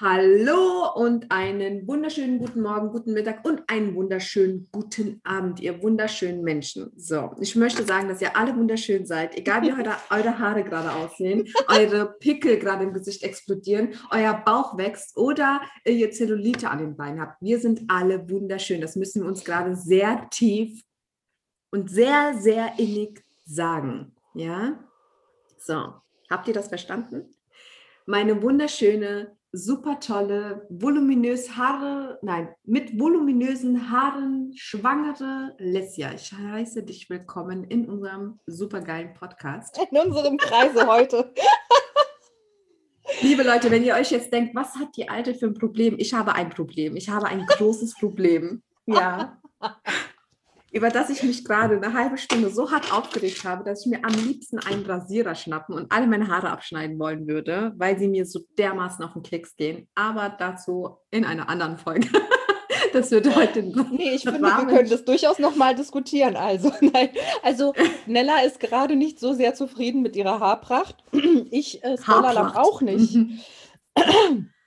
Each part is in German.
Hallo und einen wunderschönen guten Morgen, guten Mittag und einen wunderschönen guten Abend, ihr wunderschönen Menschen. So, ich möchte sagen, dass ihr alle wunderschön seid, egal wie heute eure Haare gerade aussehen, eure Pickel gerade im Gesicht explodieren, euer Bauch wächst oder ihr Zellulite an den Beinen habt. Wir sind alle wunderschön. Das müssen wir uns gerade sehr tief und sehr, sehr innig sagen. Ja? So, habt ihr das verstanden? Meine wunderschöne super tolle, voluminös Haare, nein, mit voluminösen Haaren schwangere Lesja. Ich heiße dich willkommen in unserem supergeilen Podcast. In unserem Kreise heute. Liebe Leute, wenn ihr euch jetzt denkt, was hat die Alte für ein Problem? Ich habe ein Problem. Ich habe ein großes Problem. Ja. über das ich mich gerade eine halbe Stunde so hart aufgeregt habe, dass ich mir am liebsten einen Rasierer schnappen und alle meine Haare abschneiden wollen würde, weil sie mir so dermaßen auf den Klicks gehen. Aber dazu in einer anderen Folge. das wird heute. Nee, ich finde, wir können das durchaus nochmal diskutieren. Also, nein. Also, Nella ist gerade nicht so sehr zufrieden mit ihrer Haarpracht. Ich äh, Haarpracht. auch nicht.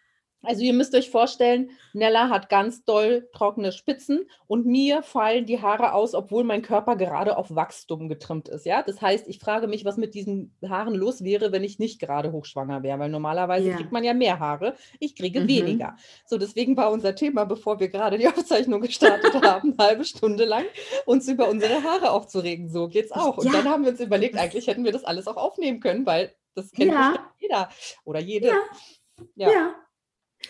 Also ihr müsst euch vorstellen, Nella hat ganz doll trockene Spitzen und mir fallen die Haare aus, obwohl mein Körper gerade auf Wachstum getrimmt ist. Ja, das heißt, ich frage mich, was mit diesen Haaren los wäre, wenn ich nicht gerade hochschwanger wäre, weil normalerweise ja. kriegt man ja mehr Haare, ich kriege mhm. weniger. So, deswegen war unser Thema, bevor wir gerade die Aufzeichnung gestartet haben, eine halbe Stunde lang uns über unsere Haare aufzuregen. So geht's auch. Und ja. dann haben wir uns überlegt, eigentlich hätten wir das alles auch aufnehmen können, weil das kennt ja. jeder oder jede. ja. ja.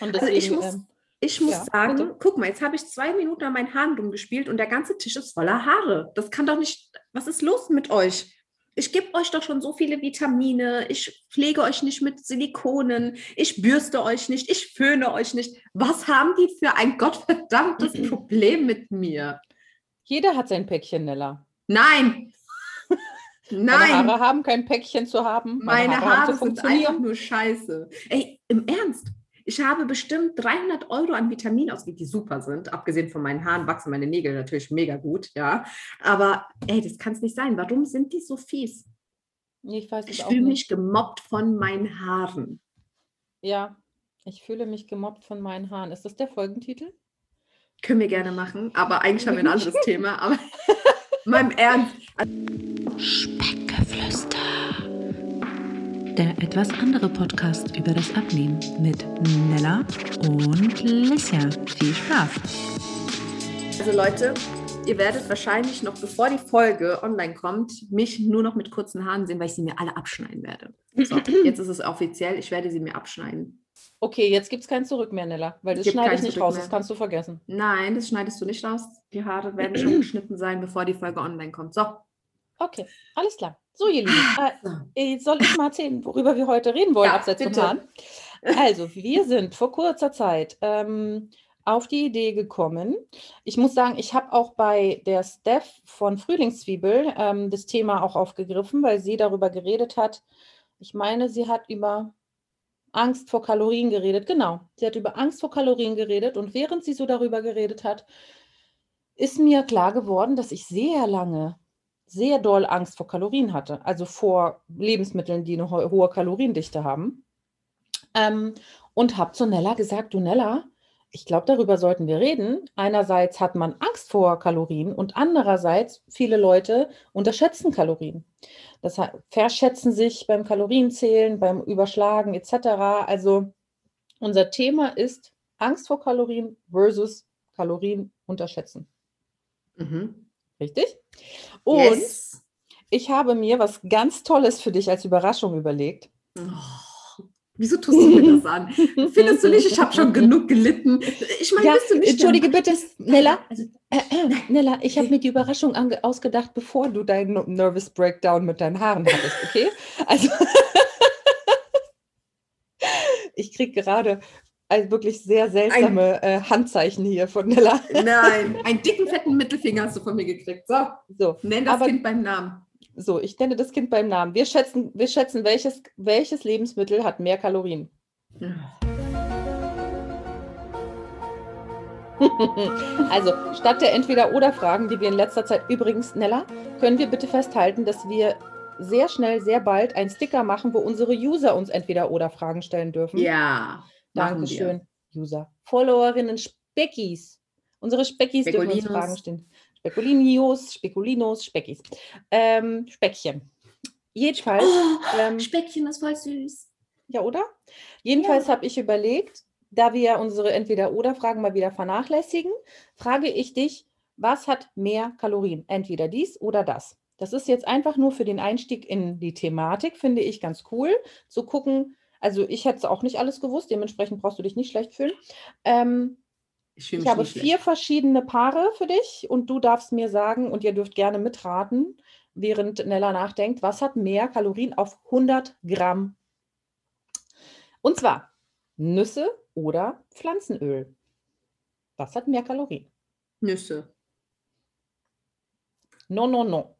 Und deswegen, also ich muss, ähm, ich muss ja, sagen, bitte? guck mal, jetzt habe ich zwei Minuten an meinen Haaren rumgespielt und der ganze Tisch ist voller Haare. Das kann doch nicht, was ist los mit euch? Ich gebe euch doch schon so viele Vitamine, ich pflege euch nicht mit Silikonen, ich bürste euch nicht, ich föhne euch nicht. Was haben die für ein gottverdammtes Problem mit mir? Jeder hat sein Päckchen, Nella. Nein, Nein. Meine Haare haben kein Päckchen zu haben. Meine, Meine Haare, Haare sind einfach nur scheiße. Ey, im Ernst, ich habe bestimmt 300 Euro an Vitaminen ausgegeben, die super sind. Abgesehen von meinen Haaren wachsen meine Nägel natürlich mega gut, ja. Aber ey, das kann es nicht sein. Warum sind die so fies? Ich weiß Ich fühle mich gemobbt von meinen Haaren. Ja, ich fühle mich gemobbt von meinen Haaren. Ist das der Folgentitel? Können wir gerne machen, aber eigentlich haben wir ein anderes Thema. Aber meinem Ernst. Speckgeflüster der etwas andere Podcast über das Abnehmen mit Nella und Lissia. Viel Spaß! Also Leute, ihr werdet wahrscheinlich noch bevor die Folge online kommt, mich nur noch mit kurzen Haaren sehen, weil ich sie mir alle abschneiden werde. So, jetzt ist es offiziell, ich werde sie mir abschneiden. Okay, jetzt gibt es kein Zurück mehr, Nella, weil das schneide ich nicht Zurück raus, mehr. das kannst du vergessen. Nein, das schneidest du nicht raus. Die Haare werden schon geschnitten sein, bevor die Folge online kommt. So. Okay, alles klar. So, ihr Lieben, äh, soll ich mal erzählen, worüber wir heute reden wollen, ja, abseits vom Hahn? Also, wir sind vor kurzer Zeit ähm, auf die Idee gekommen. Ich muss sagen, ich habe auch bei der Steph von Frühlingszwiebel ähm, das Thema auch aufgegriffen, weil sie darüber geredet hat. Ich meine, sie hat über Angst vor Kalorien geredet. Genau, sie hat über Angst vor Kalorien geredet und während sie so darüber geredet hat, ist mir klar geworden, dass ich sehr lange sehr doll Angst vor Kalorien hatte, also vor Lebensmitteln, die eine hohe Kaloriendichte haben. Ähm, und habe zu Nella gesagt, du Nella, ich glaube, darüber sollten wir reden. Einerseits hat man Angst vor Kalorien und andererseits viele Leute unterschätzen Kalorien. Das verschätzen sich beim Kalorienzählen, beim Überschlagen etc. Also unser Thema ist Angst vor Kalorien versus Kalorien unterschätzen. Mhm. Richtig? Und yes. ich habe mir was ganz Tolles für dich als Überraschung überlegt. Oh, wieso tust du mir das an? Findest du nicht, ich habe schon genug gelitten? Ich meine, ja, bist du nicht. Entschuldige bitte, Nella. Also, äh, äh, Nella, ich habe mir die Überraschung ausgedacht, bevor du deinen Nervous Breakdown mit deinen Haaren hattest, okay? Also. ich kriege gerade also wirklich sehr seltsame ein, äh, Handzeichen hier von Nella. Nein, einen dicken, fetten Mittelfinger hast du von mir gekriegt. So, so nenn das Aber, Kind beim Namen. So, ich nenne das Kind beim Namen. Wir schätzen, wir schätzen welches, welches Lebensmittel hat mehr Kalorien. also, statt der Entweder-Oder-Fragen, die wir in letzter Zeit übrigens, Nella, können wir bitte festhalten, dass wir sehr schnell, sehr bald einen Sticker machen, wo unsere User uns Entweder-Oder-Fragen stellen dürfen. Ja. Dankeschön, User. Followerinnen Speckis. Unsere Speckis dürfen uns Fragen stellen. Spekulinios, Spekulinos, Speckis. Ähm, Speckchen. Jedenfalls. Oh, ähm, Speckchen ist voll süß. Ja, oder? Jedenfalls ja. habe ich überlegt, da wir unsere Entweder-Oder-Fragen mal wieder vernachlässigen, frage ich dich, was hat mehr Kalorien? Entweder dies oder das. Das ist jetzt einfach nur für den Einstieg in die Thematik, finde ich ganz cool, zu gucken. Also ich hätte es auch nicht alles gewusst, dementsprechend brauchst du dich nicht schlecht fühlen. Ähm, ich, ich habe vier schlecht. verschiedene Paare für dich und du darfst mir sagen und ihr dürft gerne mitraten, während Nella nachdenkt, was hat mehr Kalorien auf 100 Gramm? Und zwar Nüsse oder Pflanzenöl. Was hat mehr Kalorien? Nüsse. No, no, no.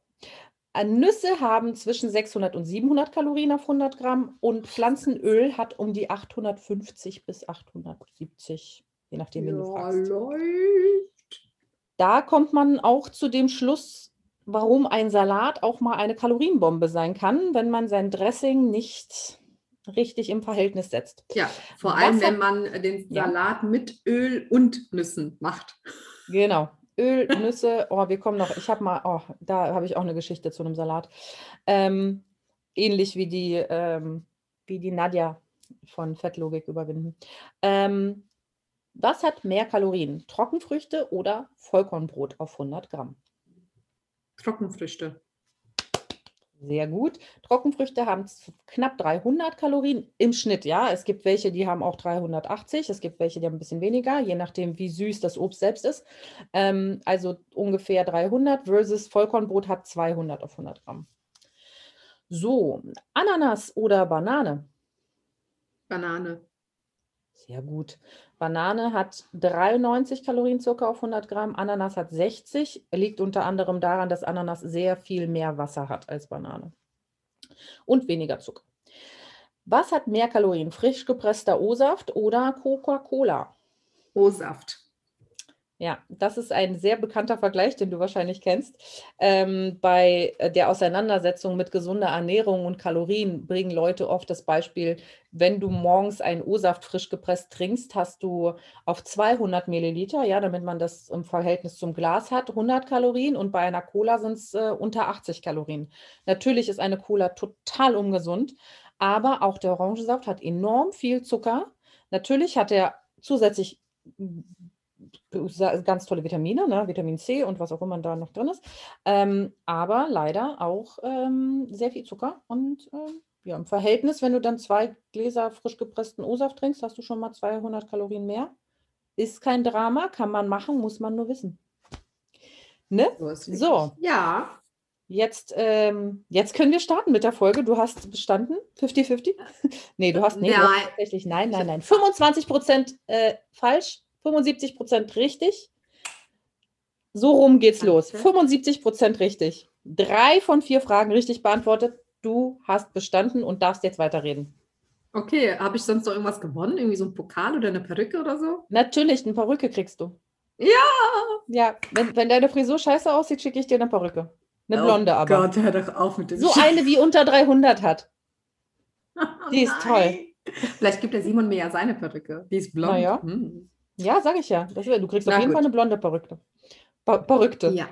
Äh, Nüsse haben zwischen 600 und 700 Kalorien auf 100 Gramm und Pflanzenöl hat um die 850 bis 870, je nachdem, wen ja, du fragst. Läuft. Da kommt man auch zu dem Schluss, warum ein Salat auch mal eine Kalorienbombe sein kann, wenn man sein Dressing nicht richtig im Verhältnis setzt. Ja, vor allem, wenn man den Salat ja. mit Öl und Nüssen macht. Genau. Öl, Nüsse, oh, wir kommen noch, ich habe mal, oh, da habe ich auch eine Geschichte zu einem Salat. Ähm, ähnlich wie die, ähm, wie die Nadja von Fettlogik überwinden. Ähm, was hat mehr Kalorien? Trockenfrüchte oder Vollkornbrot auf 100 Gramm? Trockenfrüchte. Sehr gut. Trockenfrüchte haben knapp 300 Kalorien im Schnitt. Ja, es gibt welche, die haben auch 380. Es gibt welche, die haben ein bisschen weniger, je nachdem, wie süß das Obst selbst ist. Ähm, also ungefähr 300 versus Vollkornbrot hat 200 auf 100 Gramm. So, Ananas oder Banane? Banane. Sehr gut. Banane hat 93 Kalorien circa auf 100 Gramm, Ananas hat 60. Liegt unter anderem daran, dass Ananas sehr viel mehr Wasser hat als Banane. Und weniger Zucker. Was hat mehr Kalorien? Frisch gepresster O-Saft oder Coca-Cola? O-Saft. Ja, das ist ein sehr bekannter Vergleich, den du wahrscheinlich kennst. Ähm, bei äh, der Auseinandersetzung mit gesunder Ernährung und Kalorien bringen Leute oft das Beispiel, wenn du morgens einen O-Saft frisch gepresst trinkst, hast du auf 200 Milliliter, ja, damit man das im Verhältnis zum Glas hat, 100 Kalorien und bei einer Cola sind es äh, unter 80 Kalorien. Natürlich ist eine Cola total ungesund, aber auch der Orangensaft hat enorm viel Zucker. Natürlich hat er zusätzlich ganz tolle Vitamine, ne? Vitamin C und was auch immer da noch drin ist. Ähm, aber leider auch ähm, sehr viel Zucker. Und ähm, ja, im Verhältnis, wenn du dann zwei Gläser frisch gepressten O-Saft trinkst, hast du schon mal 200 Kalorien mehr. Ist kein Drama, kann man machen, muss man nur wissen. Ne? So. Ja. Jetzt, ähm, jetzt können wir starten mit der Folge. Du hast bestanden? 50-50? nee, du hast, nee, nein. Tatsächlich, nein, nein, nein. 25 Prozent äh, falsch, 75 Prozent richtig. So rum geht's los. 75 Prozent richtig. Drei von vier Fragen richtig beantwortet. Du hast bestanden und darfst jetzt weiterreden. Okay, habe ich sonst noch irgendwas gewonnen? Irgendwie so ein Pokal oder eine Perücke oder so? Natürlich, eine Perücke kriegst du. Ja! Ja, wenn, wenn deine Frisur scheiße aussieht, schicke ich dir eine Perücke. Eine oh blonde aber. Gott, hör doch auf mit dem So eine, die unter 300 hat. Die ist toll. Vielleicht gibt der Simon mir ja seine Perücke. Die ist blond. Naja. Hm. Ja, sage ich ja. Das, du kriegst Na auf jeden gut. Fall eine blonde Perücke. Perückte. Ja.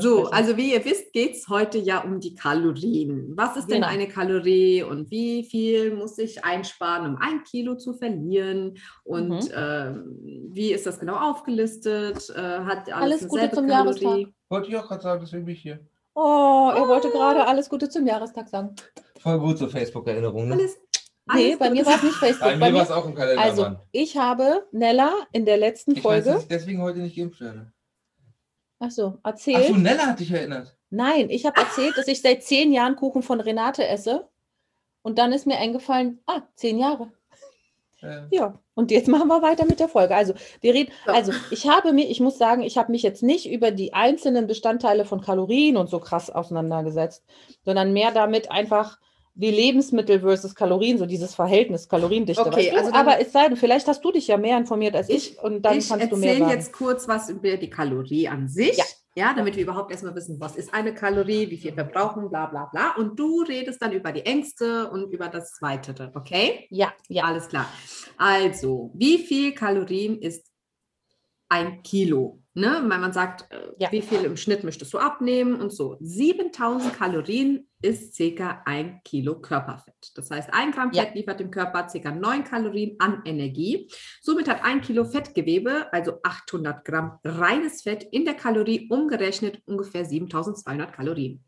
So, also wie ihr wisst, geht es heute ja um die Kalorien. Was ist genau. denn eine Kalorie und wie viel muss ich einsparen, um ein Kilo zu verlieren? Und mhm. äh, wie ist das genau aufgelistet? Äh, hat alles, alles Gute zum Kalorie? Jahrestag. Wollte ich auch gerade sagen, deswegen bin ich hier. Oh, er oh. wollte gerade alles Gute zum Jahrestag sagen. Voll gut, so Facebook-Erinnerungen. Ne? Alles, Nee, bei mir war es nicht Facebook. Bei, bei mir war es auch im Kalender. Also, Mann. ich habe Nella in der letzten ich Folge. Weiß, dass ich deswegen heute nicht geimpft werde. Ach so, erzählt. Ach so, Nella hat dich erinnert. Nein, ich habe erzählt, dass ich seit zehn Jahren Kuchen von Renate esse. Und dann ist mir eingefallen, ah, zehn Jahre. Ja. ja, und jetzt machen wir weiter mit der Folge. Also, wir reden, also ich habe mir, ich muss sagen, ich habe mich jetzt nicht über die einzelnen Bestandteile von Kalorien und so krass auseinandergesetzt, sondern mehr damit einfach, wie Lebensmittel versus Kalorien, so dieses Verhältnis Kaloriendichte. Okay, also aber es sei denn, vielleicht hast du dich ja mehr informiert als ich, ich und dann ich kannst du mehr sagen. Ich erzähle jetzt kurz was über die Kalorie an sich. Ja. Ja, damit wir überhaupt erstmal wissen, was ist eine Kalorie, wie viel verbrauchen, bla bla bla. Und du redest dann über die Ängste und über das Weitere, okay? Ja, ja. Alles klar. Also, wie viel Kalorien ist ein Kilo? Ne? Weil man sagt, äh, Ja. wie viel im Schnitt möchtest du abnehmen und so. 7000 Kalorien ist circa ein Kilo Körperfett. Das heißt, ein Gramm Ja. Fett liefert dem Körper circa 9 Kalorien an Energie. Somit hat ein Kilo Fettgewebe, also 800 Gramm reines Fett, in der Kalorie umgerechnet ungefähr 7200 Kalorien.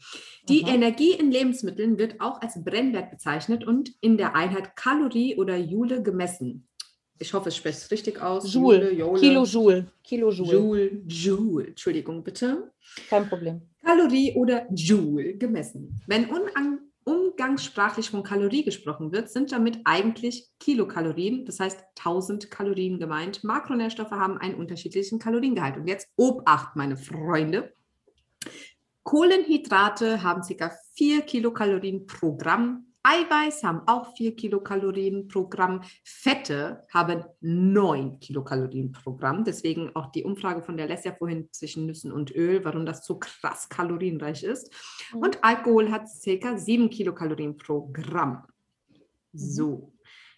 Die Mhm. Energie in Lebensmitteln wird auch als Brennwert bezeichnet und in der Einheit Kalorie oder Joule gemessen. Ich hoffe, ich spreche es richtig aus. Joule, Joule. Kilojoule, Kilojoule, Joule, Joule, Entschuldigung bitte. kein Problem. Kalorie oder Joule gemessen. Wenn umgangssprachlich von Kalorie gesprochen wird, sind damit eigentlich Kilokalorien, das heißt 1000 Kalorien gemeint. Makronährstoffe haben einen unterschiedlichen Kaloriengehalt. Und jetzt Obacht, meine Freunde. Kohlenhydrate haben ca. 4 Kilokalorien pro Gramm. Eiweiß haben auch 4 Kilokalorien pro Gramm. Fette haben 9 Kilokalorien pro Gramm. Deswegen auch die Umfrage von der Lesja vorhin zwischen Nüssen und Öl, warum das so krass kalorienreich ist. Mhm. Und Alkohol hat ca. 7 Kilokalorien pro Gramm. So,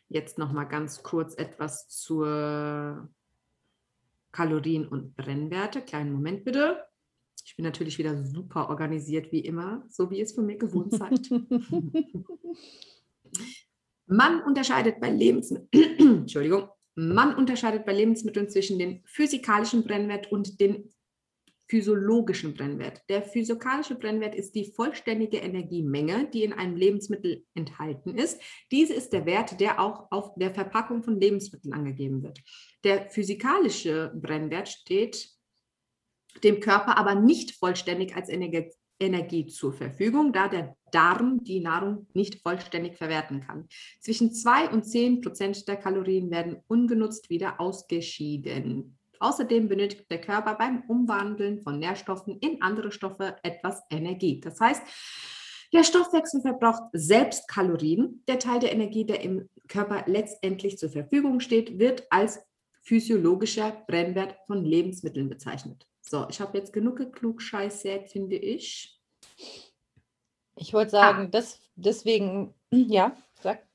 jetzt noch mal ganz kurz etwas zur Kalorien- und Brennwerte. Kleinen Moment bitte. Ich bin natürlich wieder super organisiert, wie immer, so wie es von mir gewohnt seid. Man unterscheidet bei Lebensmitteln, Entschuldigung, man unterscheidet bei Lebensmitteln zwischen dem physikalischen Brennwert und dem physiologischen Brennwert. Der physikalische Brennwert ist die vollständige Energiemenge, die in einem Lebensmittel enthalten ist. Diese ist der Wert, der auch auf der Verpackung von Lebensmitteln angegeben wird. Der physikalische Brennwert steht dem Körper aber nicht vollständig als Energie, Energie zur Verfügung, da der Darm die Nahrung nicht vollständig verwerten kann. Zwischen 2 und 10 Prozent der Kalorien werden ungenutzt wieder ausgeschieden. Außerdem benötigt der Körper beim Umwandeln von Nährstoffen in andere Stoffe etwas Energie. Das heißt, der Stoffwechsel verbraucht selbst Kalorien. Der Teil der Energie, der im Körper letztendlich zur Verfügung steht, wird als physiologischer Brennwert von Lebensmitteln bezeichnet. So, ich habe jetzt genug geklugscheißert, finde ich. Ich wollte sagen, das, deswegen, ja, sag,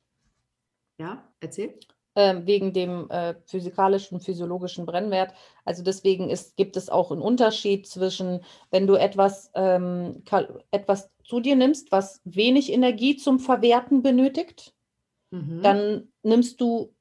Ja, erzähl. ähm, wegen dem äh, physikalischen, physiologischen Brennwert. Also deswegen ist, gibt es auch einen Unterschied zwischen, wenn du etwas, ähm, etwas zu dir nimmst, was wenig Energie zum Verwerten benötigt, Mhm. dann nimmst du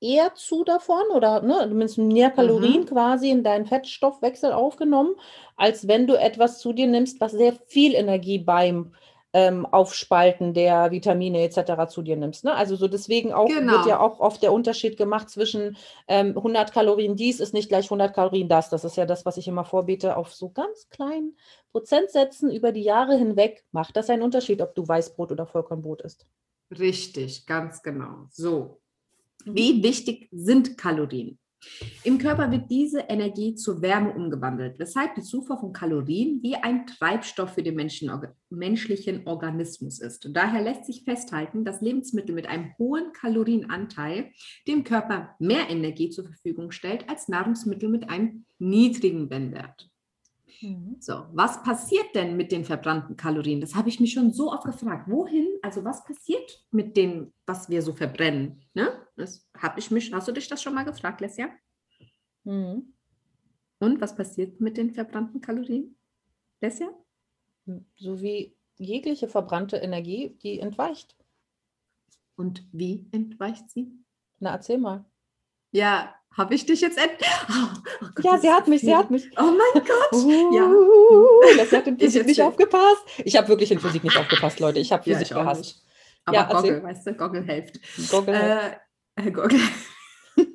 eher zu davon oder ne, du nimmst mehr Kalorien Mhm. quasi in deinen Fettstoffwechsel aufgenommen, als wenn du etwas zu dir nimmst, was sehr viel Energie beim ähm, Aufspalten der Vitamine etc. zu dir nimmst. Ne? Also so deswegen auch Genau. wird ja auch oft der Unterschied gemacht zwischen ähm, 100 Kalorien dies ist nicht gleich 100 Kalorien das. Das ist ja das, was ich immer vorbete. Auf so ganz kleinen Prozentsätzen über die Jahre hinweg macht das einen Unterschied, ob du Weißbrot oder Vollkornbrot isst. Richtig, ganz genau. So, wie wichtig sind Kalorien? Im Körper wird diese Energie zu Wärme umgewandelt, weshalb die Zufuhr von Kalorien wie ein Treibstoff für den Menschen, menschlichen Organismus ist. Und daher lässt sich festhalten, dass Lebensmittel mit einem hohen Kalorienanteil dem Körper mehr Energie zur Verfügung stellt als Nahrungsmittel mit einem niedrigen Brennwert. So, was passiert denn mit den verbrannten Kalorien? Das habe ich mich schon so oft gefragt. Wohin, also was passiert mit dem, was wir so verbrennen? Ne? Das habe ich mich, hast du dich das schon mal gefragt, Lesja? Mhm. Und was passiert mit den verbrannten Kalorien? Lesja? So wie jegliche verbrannte Energie, die entweicht. Und wie entweicht sie? Na, erzähl mal. Ja, habe ich dich jetzt ent... Oh, oh Ja, sie hat mich, sie hat mich. Oh mein Gott! Ja. Uh, das hat in Ich Physik nicht erzähl. aufgepasst. Ich habe wirklich in Physik nicht aufgepasst, Leute. Ich habe Ja, Physik ich auch gehasst. Aber Ja, erzähl. Goggle, weißt du, Goggle hilft. Goggle. Äh, Herr Goggle.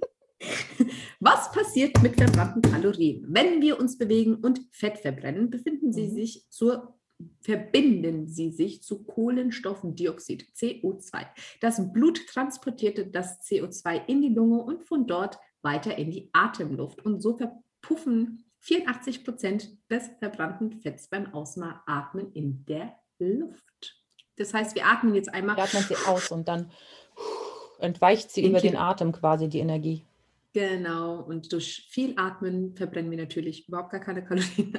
Was passiert mit verbrannten Kalorien? Wenn wir uns bewegen und Fett verbrennen, befinden sie Mhm. sich zur, verbinden sie sich zu Kohlenstoffdioxid, CO2. Das Blut transportierte das CO2 in die Lunge und von dort weiter in die Atemluft. Und so verpuffen 84 Prozent des verbrannten Fetts beim Ausatmen in der Luft. Das heißt, wir atmen jetzt einmal Da atmet sie aus und dann entweicht sie über den Atem quasi die Energie. Genau, und durch viel Atmen verbrennen wir natürlich überhaupt gar keine Kalorien.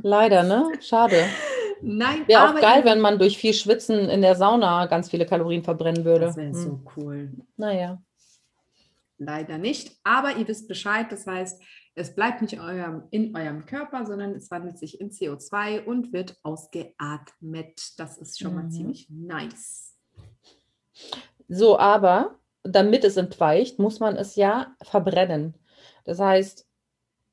Leider, ne? Schade. Nein, Wäre auch geil, wenn man durch viel Schwitzen in der Sauna ganz viele Kalorien verbrennen würde. Das wäre Hm. so cool. Naja. leider nicht. Aber ihr wisst Bescheid, das heißt, es bleibt nicht eurem, in eurem Körper, sondern es wandelt sich in CO2 und wird ausgeatmet. Das ist schon mhm. mal ziemlich nice. So, aber damit es entweicht, muss man es ja verbrennen. Das heißt,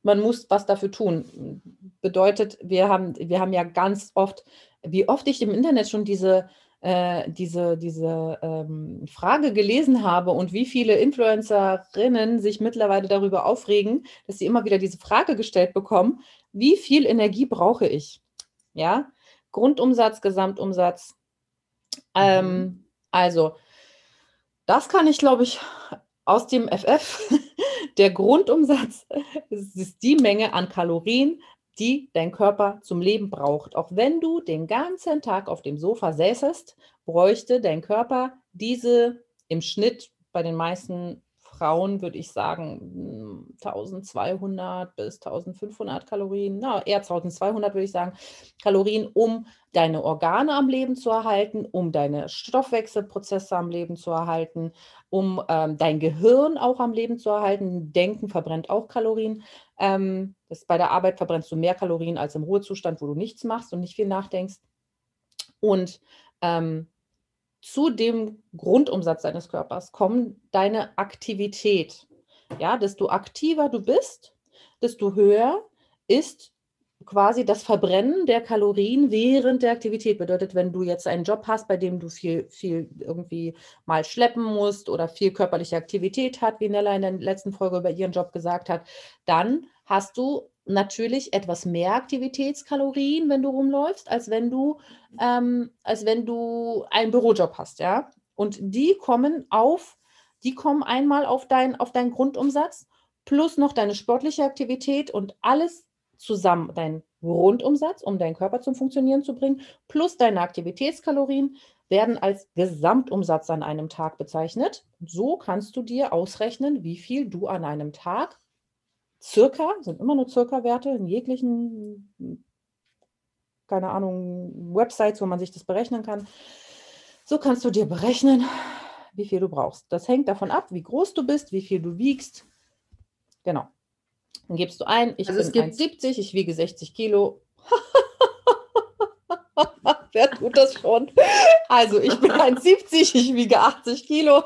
man muss was dafür tun. Bedeutet, wir haben, wir haben ja ganz oft, wie oft ich im Internet schon diese, äh, diese, diese ähm, Frage gelesen habe und wie viele Influencerinnen sich mittlerweile darüber aufregen, dass sie immer wieder diese Frage gestellt bekommen, wie viel Energie brauche ich? Ja, Grundumsatz, Gesamtumsatz. Ähm, mhm. Also, das kann ich, glaube ich, aus dem FF. Der Grundumsatz ist die Menge an Kalorien, die dein Körper zum Leben braucht. Auch wenn du den ganzen Tag auf dem Sofa säßest, bräuchte dein Körper diese im Schnitt bei den meisten Frauen würde ich sagen 1200 bis 1500 Kalorien, na, eher 1200 würde ich sagen, Kalorien, um deine Organe am Leben zu erhalten, um deine Stoffwechselprozesse am Leben zu erhalten, um ähm, dein Gehirn auch am Leben zu erhalten. Denken verbrennt auch Kalorien. Ähm, das, bei der Arbeit verbrennst du mehr Kalorien als im Ruhezustand, wo du nichts machst und nicht viel nachdenkst. Und ähm, zu dem Grundumsatz deines Körpers kommt deine Aktivität. Ja, desto aktiver du bist, desto höher ist quasi das Verbrennen der Kalorien während der Aktivität. Bedeutet, wenn du jetzt einen Job hast, bei dem du viel, viel irgendwie mal schleppen musst oder viel körperliche Aktivität hat, wie Nella in der letzten Folge über ihren Job gesagt hat, dann hast du natürlich etwas mehr Aktivitätskalorien, wenn du rumläufst, als wenn du, ähm, als wenn du einen Bürojob hast, ja. Und die kommen auf, die kommen einmal auf, dein, auf deinen Grundumsatz plus noch deine sportliche Aktivität und alles zusammen, dein Grundumsatz, um deinen Körper zum Funktionieren zu bringen, plus deine Aktivitätskalorien werden als Gesamtumsatz an einem Tag bezeichnet. So kannst du dir ausrechnen, wie viel du an einem Tag circa, sind immer nur circa Werte in jeglichen, keine Ahnung, Websites, wo man sich das berechnen kann. So kannst du dir berechnen, wie viel du brauchst. Das hängt davon ab, wie groß du bist, wie viel du wiegst. Genau. Dann gibst du ein, ich also bin 1,70, ich wiege 60 Kilo. Wer tut das schon? Also ich bin 1,70, ich wiege 80 Kilo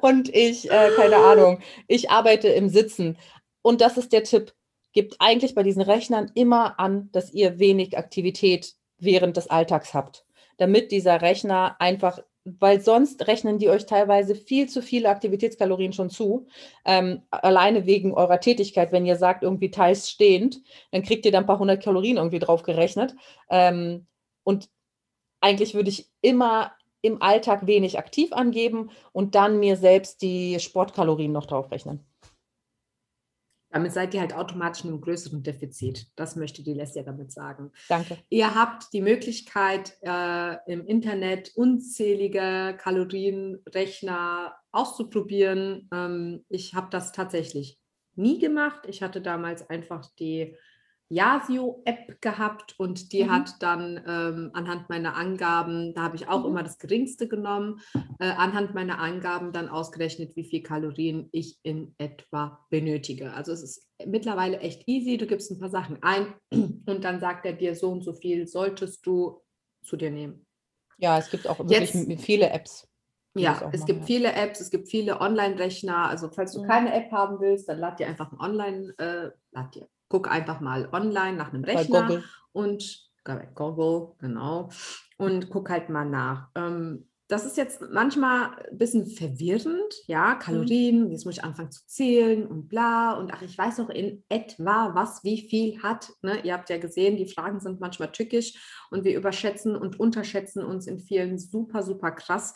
und ich, äh, keine Ahnung, ich arbeite im Sitzen. Und das ist der Tipp. Gebt eigentlich bei diesen Rechnern immer an, dass ihr wenig Aktivität während des Alltags habt, damit dieser Rechner einfach, weil sonst rechnen die euch teilweise viel zu viele Aktivitätskalorien schon zu, ähm, alleine wegen eurer Tätigkeit. Wenn ihr sagt, irgendwie teils stehend, dann kriegt ihr dann ein paar hundert Kalorien irgendwie drauf gerechnet. Ähm, und eigentlich würde ich immer im Alltag wenig aktiv angeben und dann mir selbst die Sportkalorien noch drauf rechnen. Damit seid ihr halt automatisch in einem größeren Defizit. Das möchte die Leslie damit sagen. Danke. Ihr habt die Möglichkeit, äh, im Internet unzählige Kalorienrechner auszuprobieren. Ähm, ich habe das tatsächlich nie gemacht. Ich hatte damals einfach die Yasio-App gehabt und die mhm. hat dann ähm, anhand meiner Angaben, da habe ich auch mhm. immer das geringste genommen, äh, anhand meiner Angaben dann ausgerechnet, wie viel Kalorien ich in etwa benötige. Also es ist mittlerweile echt easy. Du gibst ein paar Sachen ein und dann sagt er dir, so und so viel solltest du zu dir nehmen. Ja, es gibt auch wirklich Jetzt, viele Apps. Ja, es gibt ja. viele Apps, es gibt viele Online-Rechner. Also falls du mhm. keine App haben willst, dann lad dir einfach ein Online, äh, lad dir guck einfach mal online nach einem Rechner und Google, genau, und guck halt mal nach. Ähm, das ist jetzt manchmal ein bisschen verwirrend, ja, Kalorien, jetzt muss ich anfangen zu zählen und bla und ach, ich weiß auch in etwa, was wie viel hat. Ne? Ihr habt ja gesehen, die Fragen sind manchmal tückisch und wir überschätzen und unterschätzen uns in vielen super, super krass.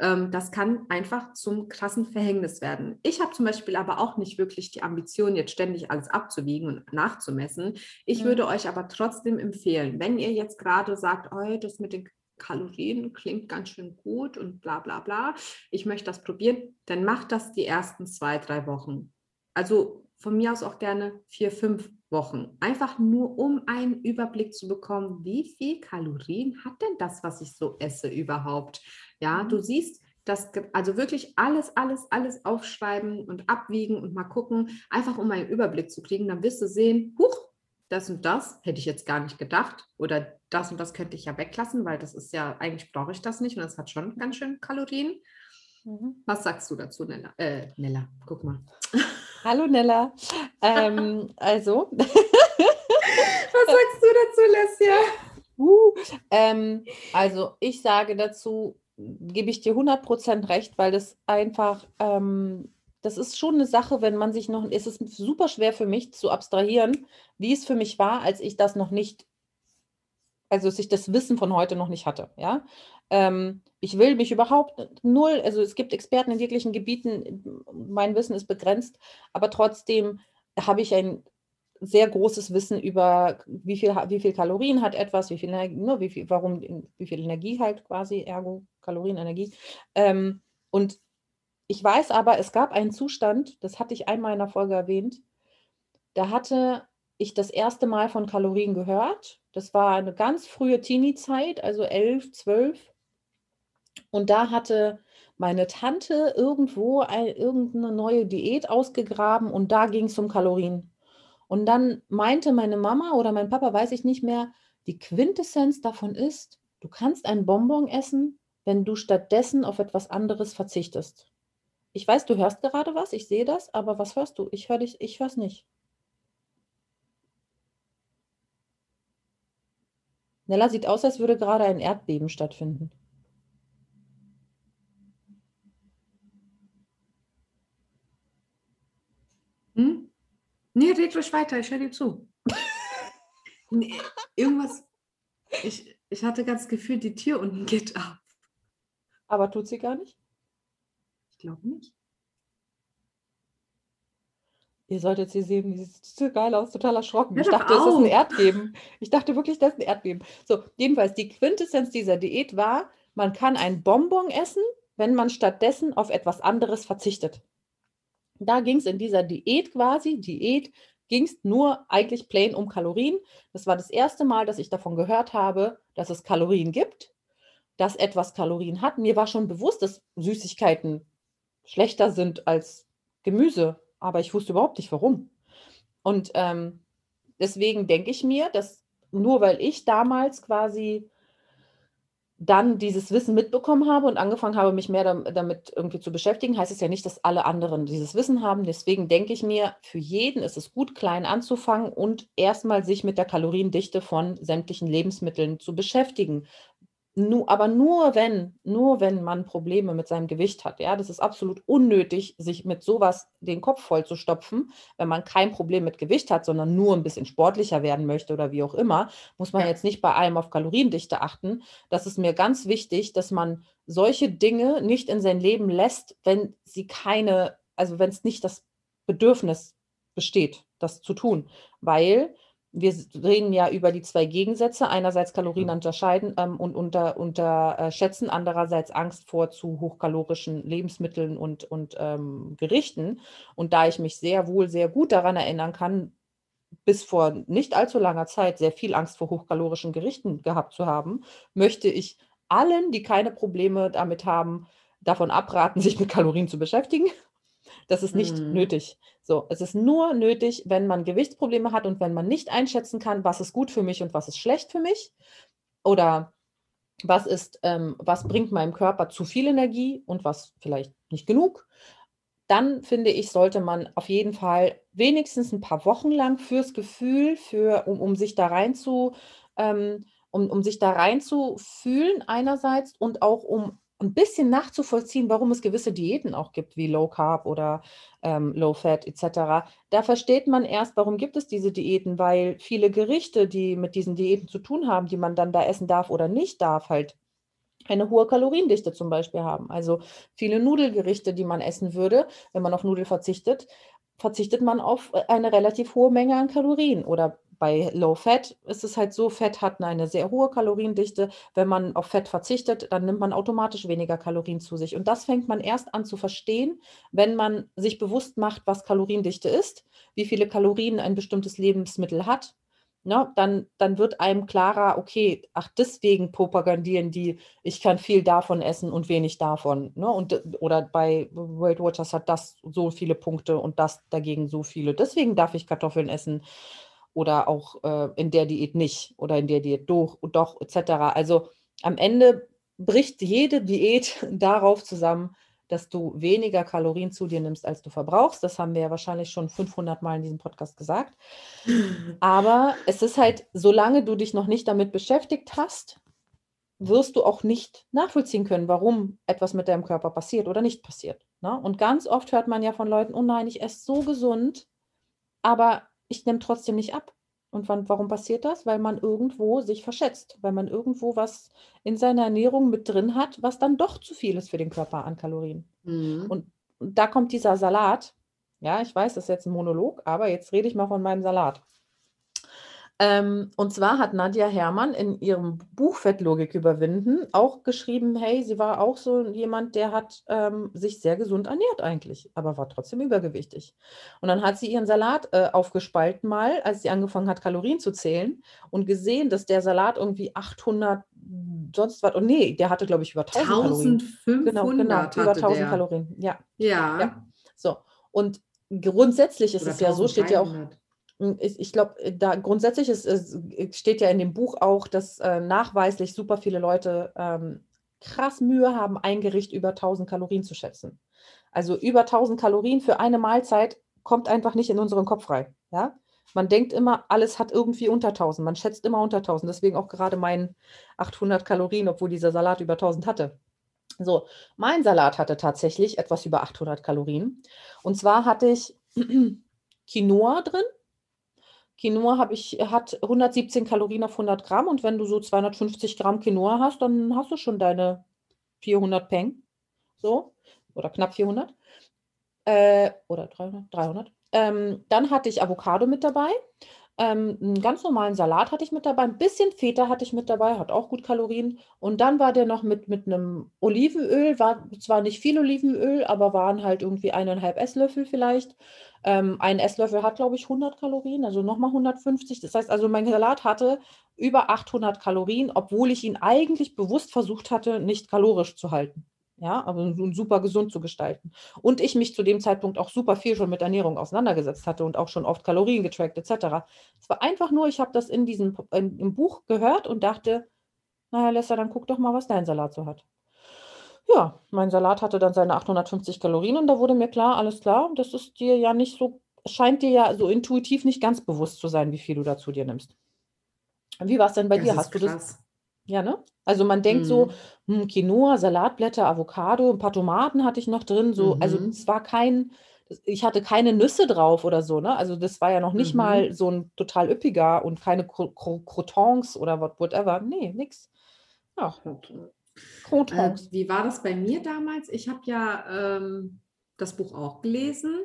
Ähm, das kann einfach zum krassen Verhängnis werden. Ich habe zum Beispiel aber auch nicht wirklich die Ambition, jetzt ständig alles abzuwiegen und nachzumessen. Ich mhm. würde euch aber trotzdem empfehlen, wenn ihr jetzt gerade sagt, oh, das mit den Kalorien klingt ganz schön gut und bla bla bla, ich möchte das probieren, dann macht das die ersten zwei, drei Wochen. Also von mir aus auch gerne vier, fünf Wochen. Einfach nur, um einen Überblick zu bekommen, wie viel Kalorien hat denn das, was ich so esse überhaupt? Ja, du mhm. siehst, das, also wirklich alles, alles, alles aufschreiben und abwiegen und mal gucken, einfach um einen Überblick zu kriegen. Dann wirst du sehen, huch, das und das hätte ich jetzt gar nicht gedacht oder das und das könnte ich ja weglassen, weil das ist ja, eigentlich brauche ich das nicht und das hat schon ganz schön Kalorien. Mhm. Was sagst du dazu, Nella? Äh, Nella, guck mal. Hallo Nella. ähm, also. Was sagst du dazu, Lesja? Uh, ähm, also ich sage dazu, gebe ich dir 100% recht, weil das einfach, ähm, das ist schon eine Sache, wenn man sich noch, es ist super schwer für mich zu abstrahieren, wie es für mich war, als ich das noch nicht, also dass ich das Wissen von heute noch nicht hatte, ja. Ähm, ich will mich überhaupt null, also es gibt Experten in jeglichen Gebieten, mein Wissen ist begrenzt, aber trotzdem habe ich ein sehr großes Wissen über, wie viel, wie viel Kalorien hat etwas, wie viel, ne, wie viel, warum, wie viel Energie halt quasi, ergo Kalorien, Energie. Ähm, und ich weiß aber, es gab einen Zustand, das hatte ich einmal in der Folge erwähnt, da hatte ich das erste Mal von Kalorien gehört. Das war eine ganz frühe Teenie-Zeit, also elf, zwölf. Und da hatte meine Tante irgendwo ein, irgendeine neue Diät ausgegraben und da ging es um Kalorien. Und dann meinte meine Mama oder mein Papa, weiß ich nicht mehr, die Quintessenz davon ist, du kannst ein Bonbon essen, wenn du stattdessen auf etwas anderes verzichtest. Ich weiß, du hörst gerade was, ich sehe das, aber was hörst du? Ich höre dich, ich höre es nicht. Nella sieht aus, als würde gerade ein Erdbeben stattfinden. Hm? Nee, red ruhig weiter, ich höre dir zu. nee, irgendwas. Ich, ich hatte ganz das Gefühl, die Tür unten geht ab. Aber tut sie gar nicht? Ich glaube nicht. Ihr solltet sie sehen, die sieht so geil aus, total erschrocken. Hör ich dachte, das ist ein Erdbeben. Ich dachte wirklich, das ist ein Erdbeben. So, jedenfalls, die Quintessenz dieser Diät war, man kann ein Bonbon essen, wenn man stattdessen auf etwas anderes verzichtet. Da ging es in dieser Diät quasi, Diät, ging es nur eigentlich plain um Kalorien. Das war das erste Mal, dass ich davon gehört habe, dass es Kalorien gibt, dass etwas Kalorien hat. Mir war schon bewusst, dass Süßigkeiten schlechter sind als Gemüse, aber ich wusste überhaupt nicht warum. Und ähm, deswegen denke ich mir, dass nur weil ich damals quasi dann dieses Wissen mitbekommen habe und angefangen habe, mich mehr damit irgendwie zu beschäftigen, heißt es ja nicht, dass alle anderen dieses Wissen haben. Deswegen denke ich mir, für jeden ist es gut, klein anzufangen und erstmal sich mit der Kaloriendichte von sämtlichen Lebensmitteln zu beschäftigen. Nu, aber nur wenn, nur wenn man Probleme mit seinem Gewicht hat. Ja, das ist absolut unnötig, sich mit sowas den Kopf voll zu stopfen. Wenn man kein Problem mit Gewicht hat, sondern nur ein bisschen sportlicher werden möchte oder wie auch immer, muss man jetzt nicht bei allem auf Kaloriendichte achten. Das ist mir ganz wichtig, dass man solche Dinge nicht in sein Leben lässt, wenn sie keine, also wenn es nicht das Bedürfnis besteht, das zu tun. Weil wir reden ja über die zwei Gegensätze. Einerseits Kalorien unterscheiden ähm, und unter, unterschätzen, andererseits Angst vor zu hochkalorischen Lebensmitteln und, und ähm, Gerichten. Und da ich mich sehr wohl, sehr gut daran erinnern kann, bis vor nicht allzu langer Zeit sehr viel Angst vor hochkalorischen Gerichten gehabt zu haben, möchte ich allen, die keine Probleme damit haben, davon abraten, sich mit Kalorien zu beschäftigen das ist nicht mhm. nötig. So, es ist nur nötig, wenn man Gewichtsprobleme hat und wenn man nicht einschätzen kann, was ist gut für mich und was ist schlecht für mich oder was ist, ähm, was bringt meinem Körper zu viel Energie und was vielleicht nicht genug. Dann finde ich, sollte man auf jeden Fall wenigstens ein paar Wochen lang fürs Gefühl, für, um, um sich da rein zu, ähm, um, um sich da rein zu fühlen einerseits und auch um ein bisschen nachzuvollziehen, warum es gewisse Diäten auch gibt, wie Low Carb oder ähm, Low Fat etc. Da versteht man erst, warum gibt es diese Diäten, weil viele Gerichte, die mit diesen Diäten zu tun haben, die man dann da essen darf oder nicht darf, halt eine hohe Kaloriendichte zum Beispiel haben. Also viele Nudelgerichte, die man essen würde, wenn man auf Nudel verzichtet, verzichtet man auf äh, eine relativ hohe Menge an Kalorien oder bei Low Fat ist es halt so, Fett hat eine sehr hohe Kaloriendichte. Wenn man auf Fett verzichtet, dann nimmt man automatisch weniger Kalorien zu sich. Und das fängt man erst an zu verstehen, wenn man sich bewusst macht, was Kaloriendichte ist, wie viele Kalorien ein bestimmtes Lebensmittel hat. ne, dann, dann wird einem klarer, okay, ach, deswegen propagandieren die, ich kann viel davon essen und wenig davon. Ne? Und, oder bei Weight Watchers hat das so viele Punkte und das dagegen so viele. Deswegen darf ich Kartoffeln essen oder auch äh, in der Diät nicht oder in der Diät doch, doch etc. Also am Ende bricht jede Diät darauf zusammen, dass du weniger Kalorien zu dir nimmst, als du verbrauchst. Das haben wir ja wahrscheinlich schon 500 Mal in diesem Podcast gesagt. Aber es ist halt, solange du dich noch nicht damit beschäftigt hast, wirst du auch nicht nachvollziehen können, warum etwas mit deinem Körper passiert oder nicht passiert. Ne? Und ganz oft hört man ja von Leuten, oh nein, ich esse so gesund, aber ich nehme trotzdem nicht ab. Und wann, warum passiert das? Weil man irgendwo sich verschätzt, weil man irgendwo was in seiner Ernährung mit drin hat, was dann doch zu viel ist für den Körper an Kalorien. Mhm. Und, und da kommt dieser Salat. Ja, ich weiß, das ist jetzt ein Monolog, aber jetzt rede ich mal von meinem Salat. Ähm, und zwar hat Nadja Herrmann in ihrem Buch Fettlogik überwinden auch geschrieben, hey, sie war auch so jemand, der hat ähm, sich sehr gesund ernährt eigentlich, aber war trotzdem übergewichtig. Und dann hat sie ihren Salat äh, aufgespalten mal, als sie angefangen hat, Kalorien zu zählen und gesehen, dass der Salat irgendwie 800 sonst was, und nee, der hatte, glaube ich, über 1000 Kalorien. 1500 genau, genau, über 1000 der. Kalorien, ja. Ja. ja. So, und grundsätzlich ist Oder es ja so, steht ja auch 1300. ich, ich glaube, da grundsätzlich ist, es steht ja in dem Buch auch, dass äh, nachweislich super viele Leute ähm, krass Mühe haben, ein Gericht über 1000 Kalorien zu schätzen. Also über 1000 Kalorien für eine Mahlzeit kommt einfach nicht in unseren Kopf rein. Ja? Man denkt immer, alles hat irgendwie unter 1000. Man schätzt immer unter 1000. Deswegen auch gerade mein 800 Kalorien, obwohl dieser Salat über 1000 hatte. So, mein Salat hatte tatsächlich etwas über 800 Kalorien. Und zwar hatte ich Quinoa drin. Quinoa habe ich, hat 117 Kalorien auf 100 Gramm und wenn du so 250 Gramm Quinoa hast, dann hast du schon deine 400 Peng. So, oder knapp 400. Äh, oder 300, 300. Ähm, dann hatte ich Avocado mit dabei. Ähm, einen ganz normalen Salat hatte ich mit dabei. Ein bisschen Feta hatte ich mit dabei, hat auch gut Kalorien. Und dann war der noch mit, mit einem Olivenöl, war zwar nicht viel Olivenöl, aber waren halt irgendwie eineinhalb Esslöffel vielleicht. Ähm, ein Esslöffel hat, glaube ich, 100 Kalorien, also nochmal 150. Das heißt also, mein Salat hatte über 800 Kalorien, obwohl ich ihn eigentlich bewusst versucht hatte, nicht kalorisch zu halten. Ja, aber so super gesund zu gestalten. Und ich mich zu dem Zeitpunkt auch super viel schon mit Ernährung auseinandergesetzt hatte und auch schon oft Kalorien getrackt etc. Es war einfach nur, ich habe das in diesem in, im Buch gehört und dachte, naja, Lester, dann guck doch mal, was dein Salat so hat. Ja, mein Salat hatte dann seine 850 Kalorien und da wurde mir klar, alles klar, das ist dir ja nicht so, scheint dir ja so intuitiv nicht ganz bewusst zu sein, wie viel du da zu dir nimmst. Wie war es denn bei Das dir? Hast du das? Ja, ne? Also man denkt so, Mhm. hm, Quinoa, Salatblätter, Avocado, ein paar Tomaten hatte ich noch drin. So, also Mhm. es war kein, ich hatte keine Nüsse drauf oder so, ne? Also das war ja noch nicht Mhm. mal so ein total üppiger und keine Cro Cro Croutons oder what, whatever. Nee, nix. Ja, Äh, Croutons. wie war das bei mir damals? Ich habe ja ähm, das Buch auch gelesen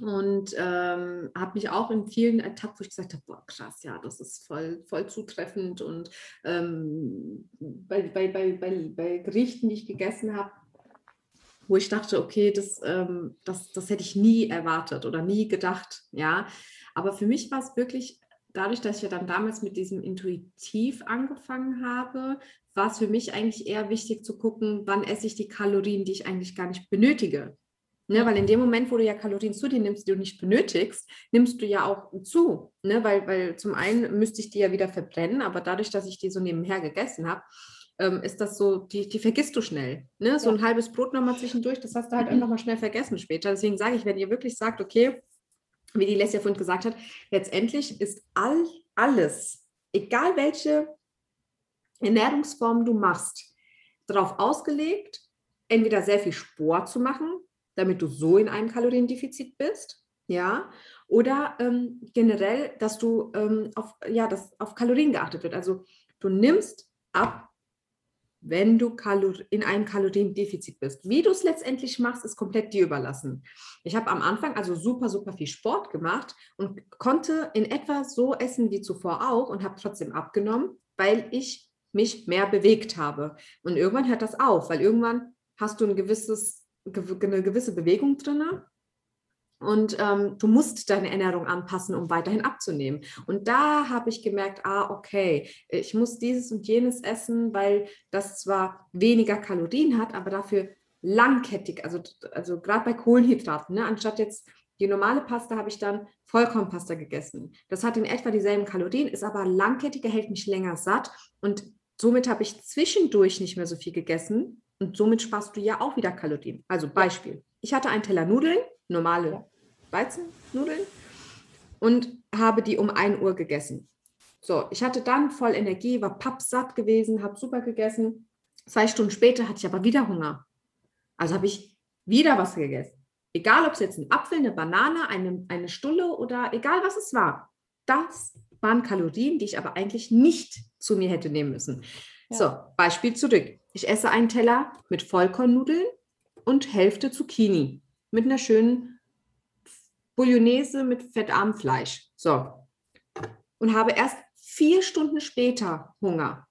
und ähm, habe mich auch in vielen ertappt, wo ich gesagt habe, boah, krass, ja, das ist voll, voll zutreffend. Und ähm, bei, bei, bei, bei, bei Gerichten, die ich gegessen habe, wo ich dachte, okay, das, ähm, das, das hätte ich nie erwartet oder nie gedacht, ja. Aber für mich war es wirklich, dadurch, dass ich ja dann damals mit diesem Intuitiv angefangen habe, war es für mich eigentlich eher wichtig zu gucken, wann esse ich die Kalorien, die ich eigentlich gar nicht benötige. Ne, weil in dem Moment, wo du ja Kalorien zu dir nimmst, die du nicht benötigst, nimmst du ja auch zu. Ne? Weil, weil zum einen müsste ich die ja wieder verbrennen, aber dadurch, dass ich die so nebenher gegessen habe, ähm, ist das so, die, die vergisst du schnell. Ne? So Ja. ein halbes Brot nochmal zwischendurch, das hast du halt einfach mal schnell vergessen später. Deswegen sage ich, wenn ihr wirklich sagt, okay, wie die Lesja vorhin gesagt hat, letztendlich ist all, alles, egal welche Ernährungsform du machst, darauf ausgelegt, entweder sehr viel Sport zu machen, damit du so in einem Kaloriendefizit bist, ja, oder ähm, generell, dass du ähm, auf, ja, dass auf Kalorien geachtet wird. Also du nimmst ab, wenn du Kalor in einem Kaloriendefizit bist. Wie du es letztendlich machst, ist komplett dir überlassen. Ich habe am Anfang also super, super viel Sport gemacht und konnte in etwa so essen wie zuvor auch und habe trotzdem abgenommen, weil ich mich mehr bewegt habe. Und irgendwann hört das auf, weil irgendwann hast du ein gewisses, gew- eine gewisse Bewegung drin Und ähm, du musst deine Ernährung anpassen, um weiterhin abzunehmen. Und da habe ich gemerkt, ah, okay, ich muss dieses und jenes essen, weil das zwar weniger Kalorien hat, aber dafür langkettig, also, also gerade bei Kohlenhydraten, ne, anstatt jetzt die normale Pasta habe ich dann Vollkornpasta gegessen. Das hat in etwa dieselben Kalorien, ist aber langkettiger, hält mich länger satt und somit habe ich zwischendurch nicht mehr so viel gegessen und somit sparst du ja auch wieder Kalorien. Also Beispiel, ich hatte einen Teller Nudeln, normale Weizennudeln und habe die um 1 Uhr gegessen. So, ich hatte dann voll Energie, war pappsatt gewesen, habe super gegessen. Zwei Stunden später hatte ich aber wieder Hunger. Also habe ich wieder was gegessen. Egal, ob es jetzt ein Apfel, eine Banane, eine, eine Stulle oder egal, was es war. Das waren Kalorien, die ich aber eigentlich nicht zu mir hätte nehmen müssen. Ja. So, Beispiel zurück. Ich esse einen Teller mit Vollkornnudeln und Hälfte Zucchini mit einer schönen Bolognese mit fettarmem Fleisch. So. Und habe erst vier Stunden später Hunger,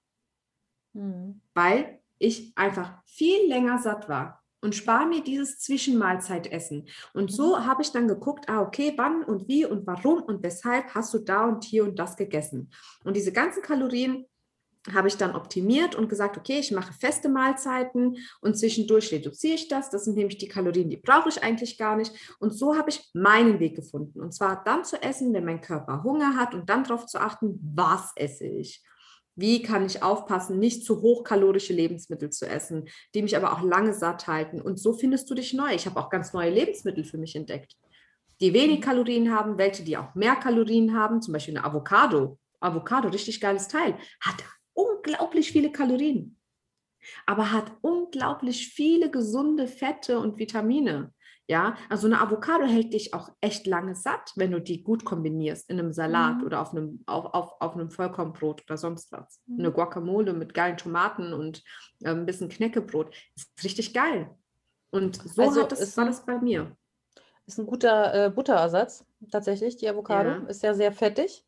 mhm. weil ich einfach viel länger satt war und spare mir dieses Zwischenmahlzeitessen. Und so mhm. habe ich dann geguckt, ah, okay, wann und wie und warum und weshalb hast du da und hier und das gegessen. Und diese ganzen Kalorien habe ich dann optimiert und gesagt, okay, ich mache feste Mahlzeiten und zwischendurch reduziere ich das. Das sind nämlich die Kalorien, die brauche ich eigentlich gar nicht. Und so habe ich meinen Weg gefunden. Und zwar dann zu essen, wenn mein Körper Hunger hat und dann darauf zu achten, was esse ich. Wie kann ich aufpassen, nicht zu hochkalorische Lebensmittel zu essen, die mich aber auch lange satt halten? Und so findest du dich neu. Ich habe auch ganz neue Lebensmittel für mich entdeckt, die wenig Kalorien haben, welche die auch mehr Kalorien haben, zum Beispiel eine Avocado. Avocado, richtig geiles Teil, hat unglaublich viele Kalorien, aber hat unglaublich viele gesunde Fette und Vitamine. Ja, also eine Avocado hält dich auch echt lange satt, wenn du die gut kombinierst in einem Salat mhm. oder auf einem, auf, auf, auf einem Vollkornbrot oder sonst was. Mhm. Eine Guacamole mit geilen Tomaten und äh, ein bisschen Knäckebrot ist richtig geil. Und so also hat das, war das bei mir. Ist ein guter äh, Butterersatz, tatsächlich, die Avocado. Ja. Ist ja sehr fettig.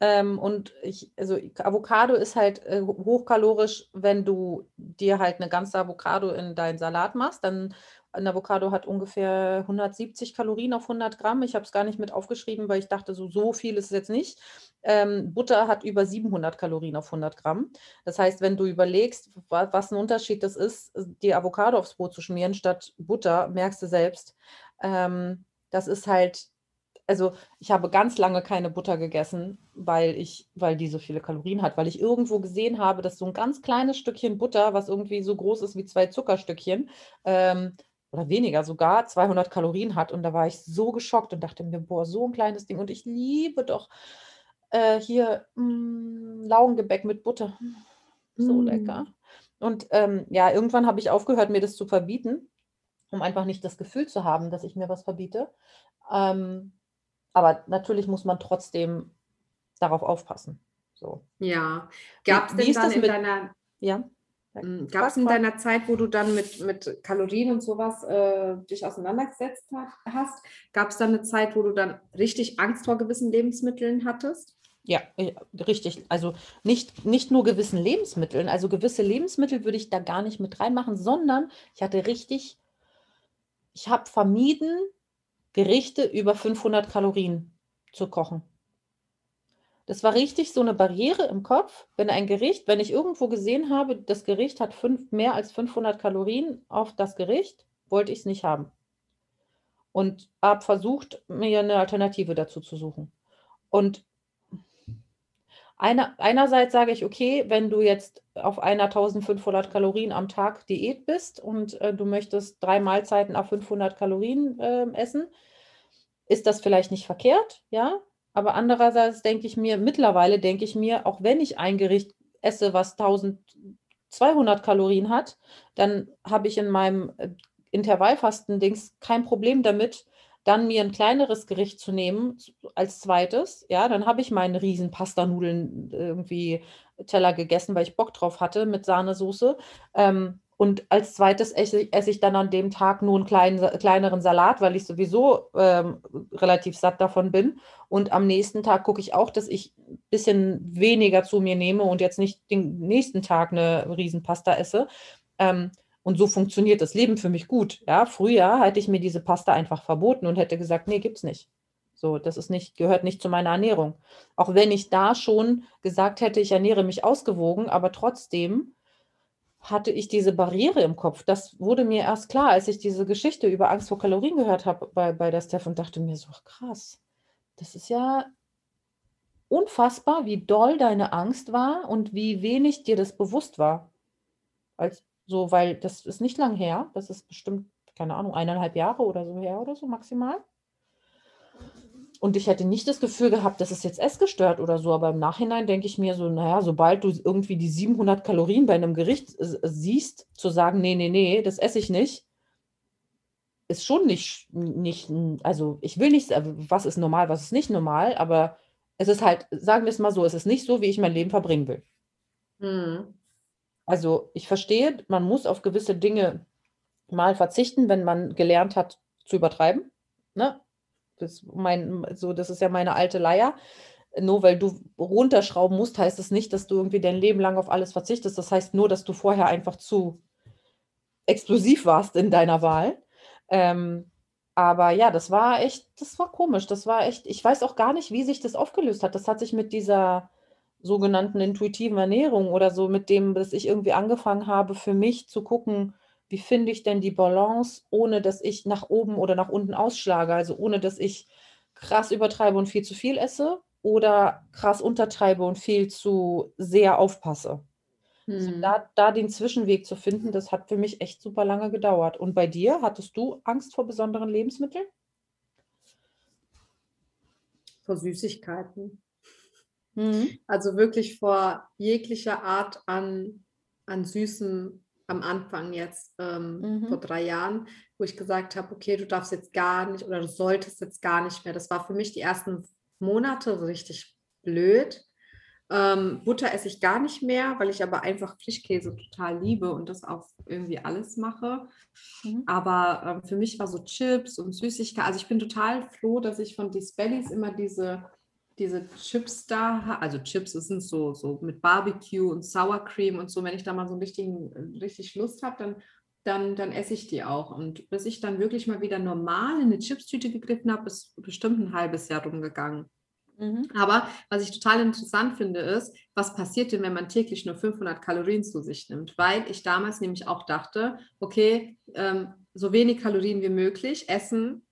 Ähm, und ich, also Avocado ist halt äh, hochkalorisch, wenn du dir halt eine ganze Avocado in deinen Salat machst, dann ein Avocado hat ungefähr 170 Kalorien auf 100 Gramm. Ich habe es gar nicht mit aufgeschrieben, weil ich dachte, so, so viel ist es jetzt nicht. Ähm, Butter hat über 700 Kalorien auf 100 Gramm. Das heißt, wenn du überlegst, was, was ein Unterschied das ist, die Avocado aufs Brot zu schmieren statt Butter, merkst du selbst. Ähm, das ist halt, also ich habe ganz lange keine Butter gegessen, weil ich, weil die so viele Kalorien hat, weil ich irgendwo gesehen habe, dass so ein ganz kleines Stückchen Butter, was irgendwie so groß ist wie zwei Zuckerstückchen, ähm, oder weniger sogar 200 Kalorien hat. Und da war ich so geschockt und dachte mir, boah, so ein kleines Ding. Und ich liebe doch äh, hier mh, mm, Laugengebäck mit Butter. So mm. lecker. Und ähm, ja, irgendwann habe ich aufgehört, mir das zu verbieten, um einfach nicht das Gefühl zu haben, dass ich mir was verbiete. Ähm, aber natürlich muss man trotzdem darauf aufpassen. So. Ja. Gab es denn dann in mit, deiner... Ja? Hm, Gab es in deiner Zeit, wo du dann mit, mit Kalorien und sowas äh, dich auseinandergesetzt hast, gab es dann eine Zeit, wo du dann richtig Angst vor gewissen Lebensmitteln hattest? Ja, richtig. Also nicht, nicht nur gewissen Lebensmitteln, also gewisse Lebensmittel würde ich da gar nicht mit reinmachen, sondern ich hatte richtig, ich habe vermieden, Gerichte über 500 Kalorien zu kochen. Das war richtig so eine Barriere im Kopf, wenn ein Gericht, wenn ich irgendwo gesehen habe, das Gericht hat fünf, mehr als 500 Kalorien auf das Gericht, wollte ich es nicht haben. Und habe versucht, mir eine Alternative dazu zu suchen. Und einer, einerseits sage ich, okay, wenn du jetzt auf einer 1500 Kalorien am Tag Diät bist und äh, du möchtest drei Mahlzeiten auf 500 Kalorien äh, essen, ist das vielleicht nicht verkehrt, ja, aber andererseits denke ich mir, mittlerweile denke ich mir, auch wenn ich ein Gericht esse, was 1200 Kalorien hat, dann habe ich in meinem äh, Intervallfasten-Dings kein Problem damit, dann mir ein kleineres Gericht zu nehmen als zweites. Ja, dann habe ich meine riesen Pastanudeln irgendwie Teller gegessen, weil ich Bock drauf hatte mit Sahnesoße. Ähm, und als zweites esse, esse, ich dann an dem Tag nur einen kleinen, kleineren Salat, weil ich sowieso ähm, relativ satt davon bin. Und am nächsten Tag gucke ich auch, dass ich ein bisschen weniger zu mir nehme und jetzt nicht den nächsten Tag eine Riesenpasta esse. Ähm, Und so funktioniert das Leben für mich gut. Ja, früher hätte ich mir diese Pasta einfach verboten und hätte gesagt, nee, gibt's nicht. So, das ist nicht, gehört nicht zu meiner Ernährung. Auch wenn ich da schon gesagt hätte, ich ernähre mich ausgewogen, aber trotzdem hatte ich diese Barriere im Kopf. Das wurde mir erst klar, als ich diese Geschichte über Angst vor Kalorien gehört habe bei, bei der Steph und dachte mir so, krass, das ist ja unfassbar, wie doll deine Angst war und wie wenig dir das bewusst war. Als so, weil das ist nicht lang her, das ist bestimmt, keine Ahnung, eineinhalb Jahre oder so her oder so maximal. Und ich hätte nicht das Gefühl gehabt, das ist jetzt essgestört oder so, aber im Nachhinein denke ich mir so, naja, sobald du irgendwie die 700 Kalorien bei einem Gericht siehst, zu sagen, nee, nee, nee, das esse ich nicht, ist schon nicht, nicht, also ich will nicht, was ist normal, was ist nicht normal, aber es ist halt, sagen wir es mal so, es ist nicht so, wie ich mein Leben verbringen will. Mhm. Also ich verstehe, man muss auf gewisse Dinge mal verzichten, wenn man gelernt hat zu übertreiben. Ne? Das, mein, so, das ist ja meine alte Leier. Nur weil du runterschrauben musst, heißt es das nicht, dass du irgendwie dein Leben lang auf alles verzichtest. Das heißt nur, dass du vorher einfach zu explosiv warst in deiner Wahl. Ähm, aber ja, das war echt, das war komisch. Das war echt, ich weiß auch gar nicht, wie sich das aufgelöst hat. Das hat sich mit dieser sogenannten intuitiven Ernährung oder so, mit dem, dass ich irgendwie angefangen habe, für mich zu gucken, wie finde ich denn die Balance, ohne dass ich nach oben oder nach unten ausschlage, also ohne dass ich krass übertreibe und viel zu viel esse oder krass untertreibe und viel zu sehr aufpasse. Hm. Also da, da den Zwischenweg zu finden, das hat für mich echt super lange gedauert. Und bei dir, hattest du Angst vor besonderen Lebensmitteln? Vor Süßigkeiten. Mhm. Also wirklich vor jeglicher Art an, an Süßen am Anfang jetzt ähm, mhm. vor drei Jahren, wo ich gesagt habe, okay, du darfst jetzt gar nicht oder du solltest jetzt gar nicht mehr. Das war für mich die ersten Monate richtig blöd. Ähm, Butter esse ich gar nicht mehr, weil ich aber einfach Frischkäse total liebe und das auch irgendwie alles mache. Mhm. Aber ähm, für mich war so Chips und Süßigkeiten. Also ich bin total froh, dass ich von Dies Bellies immer diese diese Chips da, also Chips sind so, so mit Barbecue und Sour Cream und so, wenn ich da mal so richtig, richtig Lust habe, dann, dann, dann esse ich die auch. Und bis ich dann wirklich mal wieder normal in eine Chipstüte gegriffen habe, ist bestimmt ein halbes Jahr rumgegangen. Mhm. Aber was ich total interessant finde, ist, was passiert denn, wenn man täglich nur 500 Kalorien zu sich nimmt? Weil ich damals nämlich auch dachte, okay, ähm, so wenig Kalorien wie möglich essen,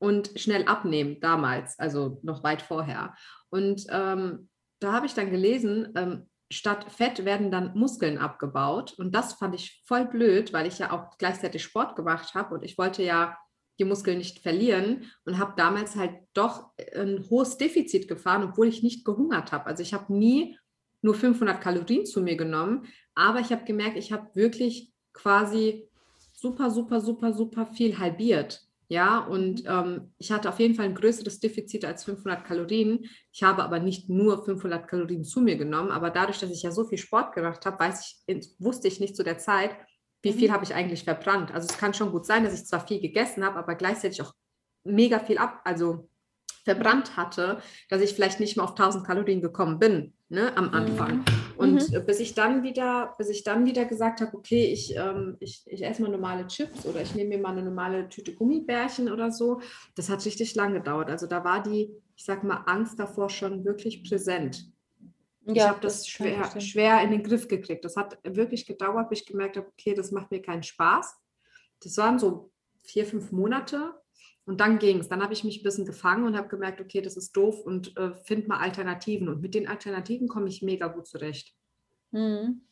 und schnell abnehmen damals, also noch weit vorher. Und ähm, da habe ich dann gelesen, ähm, statt Fett werden dann Muskeln abgebaut. Und das fand ich voll blöd, weil ich ja auch gleichzeitig Sport gemacht habe und ich wollte ja die Muskeln nicht verlieren und habe damals halt doch ein hohes Defizit gefahren, obwohl ich nicht gehungert habe. Also ich habe nie nur 500 Kalorien zu mir genommen, aber ich habe gemerkt, ich habe wirklich quasi super, super, super, super viel halbiert. Ja, und ähm, ich hatte auf jeden Fall ein größeres Defizit als 500 Kalorien. Ich habe aber nicht nur 500 Kalorien zu mir genommen, aber dadurch, dass ich ja so viel Sport gemacht habe, weiß ich, wusste ich nicht zu der Zeit, wie viel mhm. habe ich eigentlich verbrannt. Also es kann schon gut sein, dass ich zwar viel gegessen habe, aber gleichzeitig auch mega viel ab, also verbrannt hatte, dass ich vielleicht nicht mehr auf 1000 Kalorien gekommen bin ne, am Anfang. Mhm. Und mhm. bis ich dann wieder, bis ich dann wieder gesagt habe, okay, ich, ähm, ich, ich esse mal normale Chips oder ich nehme mir mal eine normale Tüte Gummibärchen oder so, das hat richtig lang gedauert. Also da war die, ich sag mal, Angst davor schon wirklich präsent. Ja, ich habe das, das schwer, schwer in den Griff gekriegt. Das hat wirklich gedauert, bis ich gemerkt habe, okay, das macht mir keinen Spaß. Das waren so vier, fünf Monate, und dann ging es. Dann habe ich mich ein bisschen gefangen und habe gemerkt, okay, das ist doof und äh, finde mal Alternativen. Und mit den Alternativen komme ich mega gut zurecht. Mhm.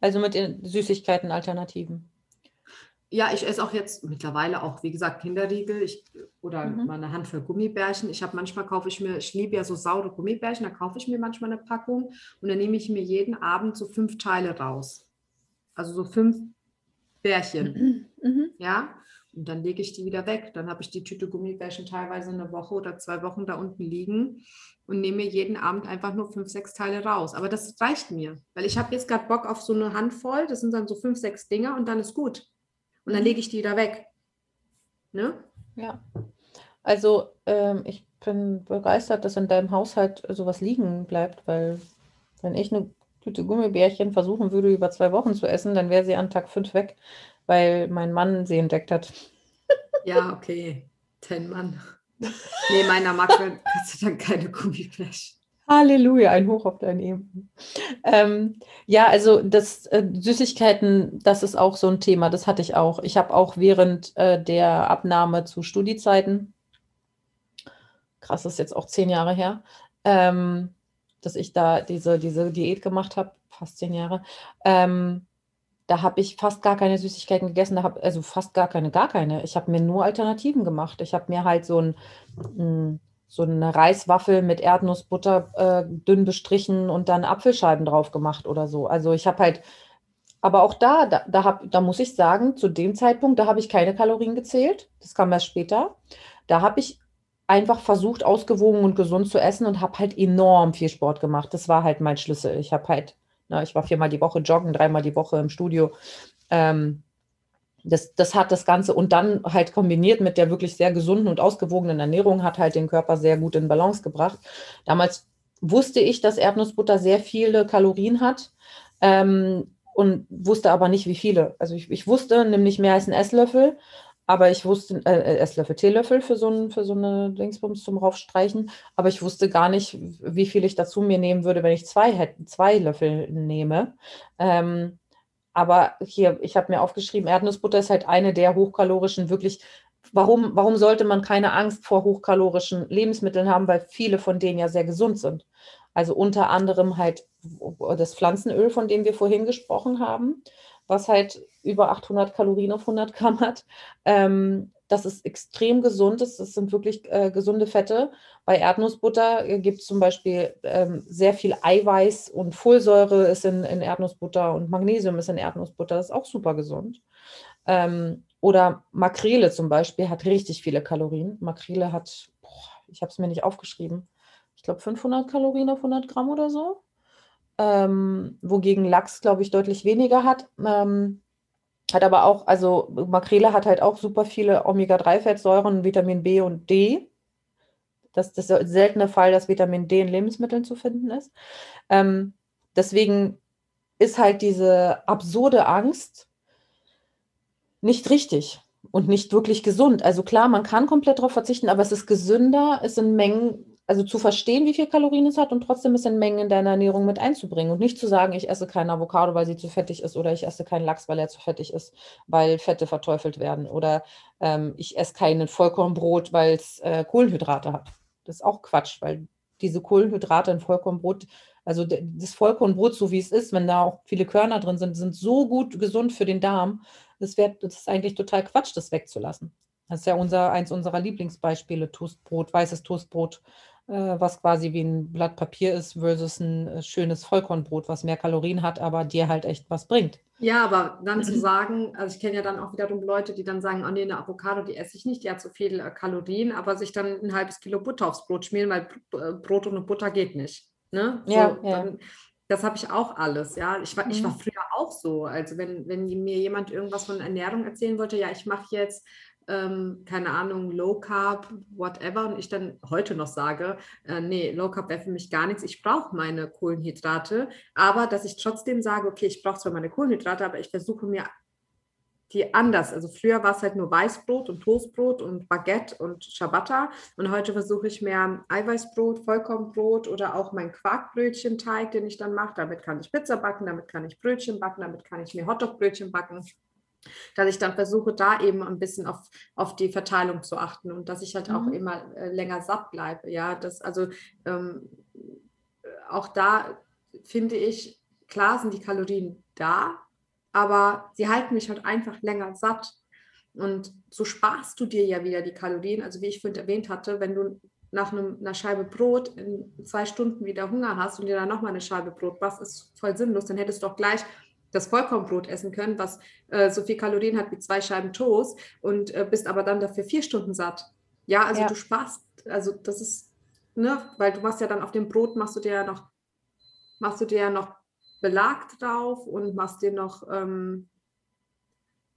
Also mit den Süßigkeiten Alternativen. Ja, ich esse auch jetzt mittlerweile auch, wie gesagt, Kinderriegel ich, oder mhm. mal eine Handvoll Gummibärchen. Ich habe manchmal kaufe ich mir, ich liebe ja so saure Gummibärchen, da kaufe ich mir manchmal eine Packung und dann nehme ich mir jeden Abend so fünf Teile raus. Also so fünf Bärchen. Mhm. Ja. Und dann lege ich die wieder weg. Dann habe ich die Tüte Gummibärchen teilweise eine Woche oder zwei Wochen da unten liegen und nehme mir jeden Abend einfach nur fünf, sechs Teile raus. Aber das reicht mir, weil ich habe jetzt gerade Bock auf so eine Handvoll. Das sind dann so fünf, sechs Dinger und dann ist gut. Und dann mhm. lege ich die wieder weg. Ne? Ja. Also ähm, ich bin begeistert, dass in deinem Haushalt sowas liegen bleibt, weil wenn ich eine Tüte Gummibärchen versuchen würde, über zwei Wochen zu essen, dann wäre sie an Tag fünf weg, weil mein Mann sie entdeckt hat. Ja, okay. Ten Mann. Nee, meiner mag Gott sei Dank keine Gummibärchen. Halleluja, ein Hoch auf dein Leben. Ähm, ja, also das äh, Süßigkeiten, das ist auch so ein Thema, das hatte ich auch. Ich habe auch während äh, der Abnahme zu Studiezeiten, krass, das ist jetzt auch zehn Jahre her, ähm, dass ich da diese, diese Diät gemacht habe, fast zehn Jahre. Ähm, da habe ich fast gar keine Süßigkeiten gegessen, da hab, also fast gar keine, gar keine. Ich habe mir nur Alternativen gemacht. Ich habe mir halt so ein, hm, so eine Reiswaffel mit Erdnussbutter äh, dünn bestrichen und dann Apfelscheiben drauf gemacht oder so. Also ich habe halt, aber auch da, da, da, hab, da muss ich sagen, zu dem Zeitpunkt, da habe ich keine Kalorien gezählt. Das kam erst später. Da habe ich einfach versucht, ausgewogen und gesund zu essen und habe halt enorm viel Sport gemacht. Das war halt mein Schlüssel. Ich habe halt, na, ich war viermal die Woche joggen, dreimal die Woche im Studio. Ähm, das, das hat das Ganze und dann halt kombiniert mit der wirklich sehr gesunden und ausgewogenen Ernährung hat halt den Körper sehr gut in Balance gebracht. Damals wusste ich, dass Erdnussbutter sehr viele Kalorien hat ähm, und wusste aber nicht, wie viele. Also ich, ich wusste nämlich mehr als ein Esslöffel, aber ich wusste, äh, äh, Esslöffel, Teelöffel für so, ein, für so eine Dingsbums zum Raufstreichen, aber ich wusste gar nicht, wie viel ich dazu mir nehmen würde, wenn ich zwei, hätte, zwei Löffel nehme. Ähm, aber hier, ich habe mir aufgeschrieben, Erdnussbutter ist halt eine der hochkalorischen, wirklich. Warum, warum sollte man keine Angst vor hochkalorischen Lebensmitteln haben? Weil viele von denen ja sehr gesund sind. Also unter anderem halt das Pflanzenöl, von dem wir vorhin gesprochen haben, was halt über 800 Kalorien auf 100 Gramm hat. Ähm, das ist extrem gesund. Das, das sind wirklich äh, gesunde Fette. Bei Erdnussbutter äh, gibt es zum Beispiel ähm, sehr viel Eiweiß und Folsäure ist in, in, Erdnussbutter und Magnesium ist in Erdnussbutter. Das ist auch super gesund. Ähm, oder Makrele zum Beispiel hat richtig viele Kalorien. Makrele hat, boah, ich habe es mir nicht aufgeschrieben, ich glaube 500 Kalorien auf 100 Gramm oder so. Ähm, wogegen Lachs, glaube ich, deutlich weniger hat. Ähm, hat aber auch, also Makrele hat halt auch super viele Omega-3-Fettsäuren, Vitamin B und D. Das, das ist der seltene Fall, dass Vitamin D in Lebensmitteln zu finden ist. Ähm, deswegen ist halt diese absurde Angst nicht richtig und nicht wirklich gesund. Also klar, man kann komplett darauf verzichten, aber es ist gesünder, es sind Mengen also zu verstehen, wie viel Kalorien es hat und trotzdem es in Mengen in deine Ernährung mit einzubringen und nicht zu sagen, ich esse kein Avocado, weil sie zu fettig ist oder ich esse keinen Lachs, weil er zu fettig ist, weil Fette verteufelt werden oder ähm, ich esse kein Vollkornbrot, weil es äh, Kohlenhydrate hat. Das ist auch Quatsch, weil diese Kohlenhydrate in Vollkornbrot, also das Vollkornbrot, so wie es ist, wenn da auch viele Körner drin sind, sind so gut gesund für den Darm. Das, wär, das ist eigentlich total Quatsch, das wegzulassen. Das ist ja unser, eins unserer Lieblingsbeispiele, Toastbrot, weißes Toastbrot was quasi wie ein Blatt Papier ist, versus ein äh, schönes Vollkornbrot, was mehr Kalorien hat, aber dir halt echt was bringt. Ja, aber dann zu sagen, also ich kenne ja dann auch wiederum Leute, die dann sagen, oh nee, eine Avocado, die esse ich nicht, die hat so viele äh, Kalorien, aber sich dann ein halbes Kilo Butter aufs Brot schmieren, weil Brot ohne Butter geht nicht. Ne? So, ja, ja. Dann, das habe ich auch alles, ja. Ich war, mhm. ich war früher auch so. Also wenn, wenn mir jemand irgendwas von Ernährung erzählen wollte, ja, ich mache jetzt ähm, keine Ahnung, Low Carb, whatever, und ich dann heute noch sage, äh, nee, Low Carb wäre für mich gar nichts, ich brauche meine Kohlenhydrate, aber dass ich trotzdem sage, okay, ich brauche zwar meine Kohlenhydrate, aber ich versuche mir die anders. Also früher war es halt nur Weißbrot und Toastbrot und Baguette und Ciabatta. Und heute versuche ich mehr Eiweißbrot, Vollkornbrot oder auch mein Quarkbrötchenteig, den ich dann mache. Damit kann ich Pizza backen, damit kann ich Brötchen backen, damit kann ich mir Hotdogbrötchen backen dass ich dann versuche, da eben ein bisschen auf, auf die Verteilung zu achten und dass ich halt mhm. auch immer äh, länger satt bleibe. Ja, das also ähm, auch da finde ich, klar sind die Kalorien da, aber sie halten mich halt einfach länger satt. Und so sparst du dir ja wieder die Kalorien. Also wie ich vorhin erwähnt hatte, wenn du nach einem, einer Scheibe Brot in zwei Stunden wieder Hunger hast und dir dann nochmal eine Scheibe Brot machst, ist voll sinnlos. Dann hättest du doch gleich das Vollkornbrot essen können, was äh, so viel Kalorien hat wie zwei Scheiben Toast und äh, bist aber dann dafür vier Stunden satt. Ja, also ja. du sparst, also das ist, ne, weil du machst ja dann auf dem Brot, machst du dir ja noch, machst du dir ja noch Belag drauf und machst dir noch, ähm,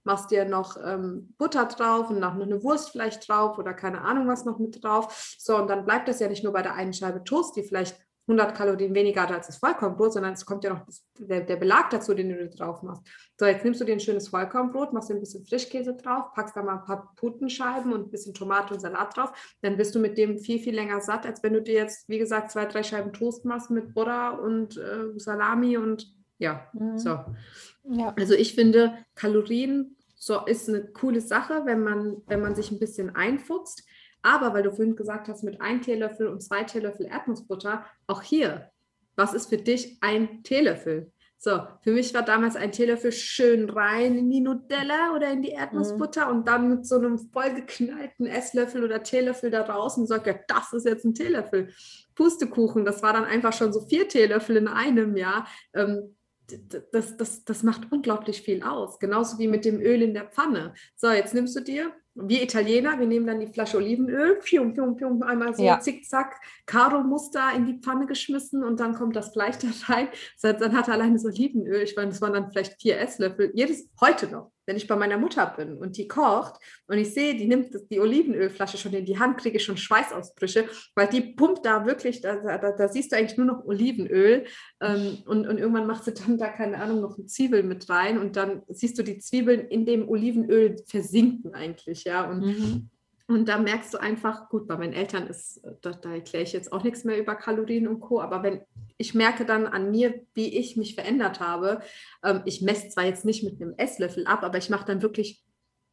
machst dir noch ähm, Butter drauf und noch eine Wurst vielleicht drauf oder keine Ahnung was noch mit drauf. So, und dann bleibt das ja nicht nur bei der einen Scheibe Toast, die vielleicht 100 Kalorien weniger hat als das Vollkornbrot, sondern es kommt ja noch der, der, Belag dazu, den du drauf machst. So, jetzt nimmst du dir ein schönes Vollkornbrot, machst dir ein bisschen Frischkäse drauf, packst da mal ein paar Putenscheiben und ein bisschen Tomate und Salat drauf. Dann bist du mit dem viel, viel länger satt, als wenn du dir jetzt, wie gesagt, zwei, drei Scheiben Toast machst mit Butter und äh, Salami und ja, mhm. so. Ja. Also ich finde, Kalorien so ist eine coole Sache, wenn man, wenn man sich ein bisschen einfuchst. Aber weil du vorhin gesagt hast, mit einem Teelöffel und zwei Teelöffel Erdnussbutter, auch hier, was ist für dich ein Teelöffel? So, für mich war damals ein Teelöffel schön rein in die Nutella oder in die Erdnussbutter mhm. und dann mit so einem vollgeknallten Esslöffel oder Teelöffel da draußen und sagt, ja, das ist jetzt ein Teelöffel. Pustekuchen, das war dann einfach schon so vier Teelöffel in einem Jahr. Ähm, das, das, das macht unglaublich viel aus. Genauso wie mit dem Öl in der Pfanne. So, jetzt nimmst du dir wir Italiener, wir nehmen dann die Flasche Olivenöl, pium, pium, pium, einmal so ja. zickzack, Karo-Muster in die Pfanne geschmissen und dann kommt das Fleisch da rein. Dann hat er allein das Olivenöl, ich meine, das waren dann vielleicht vier Esslöffel, jedes, heute noch, wenn ich bei meiner Mutter bin und die kocht und ich sehe, die nimmt die Olivenölflasche schon in die Hand, kriege ich schon Schweißausbrüche, weil die pumpt da wirklich, da, da, da siehst du eigentlich nur noch Olivenöl ähm, und, und irgendwann macht sie dann da, keine Ahnung, noch eine Zwiebel mit rein und dann siehst du die Zwiebeln in dem Olivenöl versinken eigentlich, ja, und mhm. Und da merkst du einfach, gut, bei meinen Eltern ist, äh, da, da erkläre ich jetzt auch nichts mehr über Kalorien und Co., aber wenn ich merke dann an mir, wie ich mich verändert habe, ähm, ich messe zwar jetzt nicht mit einem Esslöffel ab, aber ich mache dann wirklich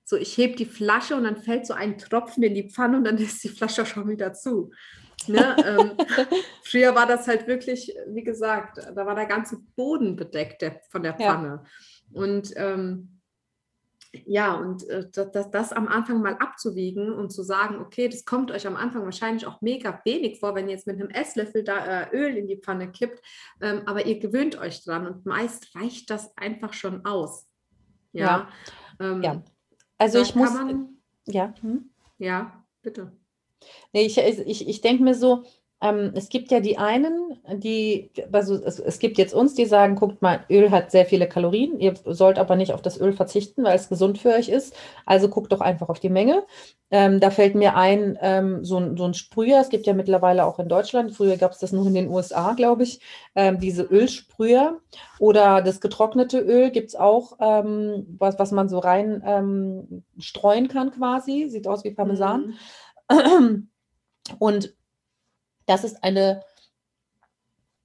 so, ich hebe die Flasche und dann fällt so ein Tropfen in die Pfanne und dann ist die Flasche schon wieder zu. Ne? ähm, früher war das halt wirklich, wie gesagt, da war der ganze Boden bedeckt der, von der Pfanne. Ja. Und ähm, ja, und äh, das, das, am Anfang mal abzuwiegen und zu sagen, okay, das kommt euch am Anfang wahrscheinlich auch mega wenig vor, wenn ihr jetzt mit einem Esslöffel da äh, Öl in die Pfanne kippt, ähm, aber ihr gewöhnt euch dran und meist reicht das einfach schon aus. Ja. Ja. Ähm, ja. Also ich muss. Man, ja. Hm? Ja, bitte. Nee, ich, ich, ich denke mir so, ähm, es gibt ja die einen, die, also es, es, gibt jetzt uns, die sagen, guckt mal, Öl hat sehr viele Kalorien, ihr sollt aber nicht auf das Öl verzichten, weil es gesund für euch ist. Also guckt doch einfach auf die Menge. Ähm, da fällt mir ein, ähm, so, ein, so ein Sprüher, es gibt ja mittlerweile auch in Deutschland, früher gab es das nur in den USA, glaube ich, ähm, diese Ölsprüher oder das getrocknete Öl gibt es auch, ähm, was, was man so rein ähm, streuen kann quasi, sieht aus wie Parmesan. Mhm. Und das ist eine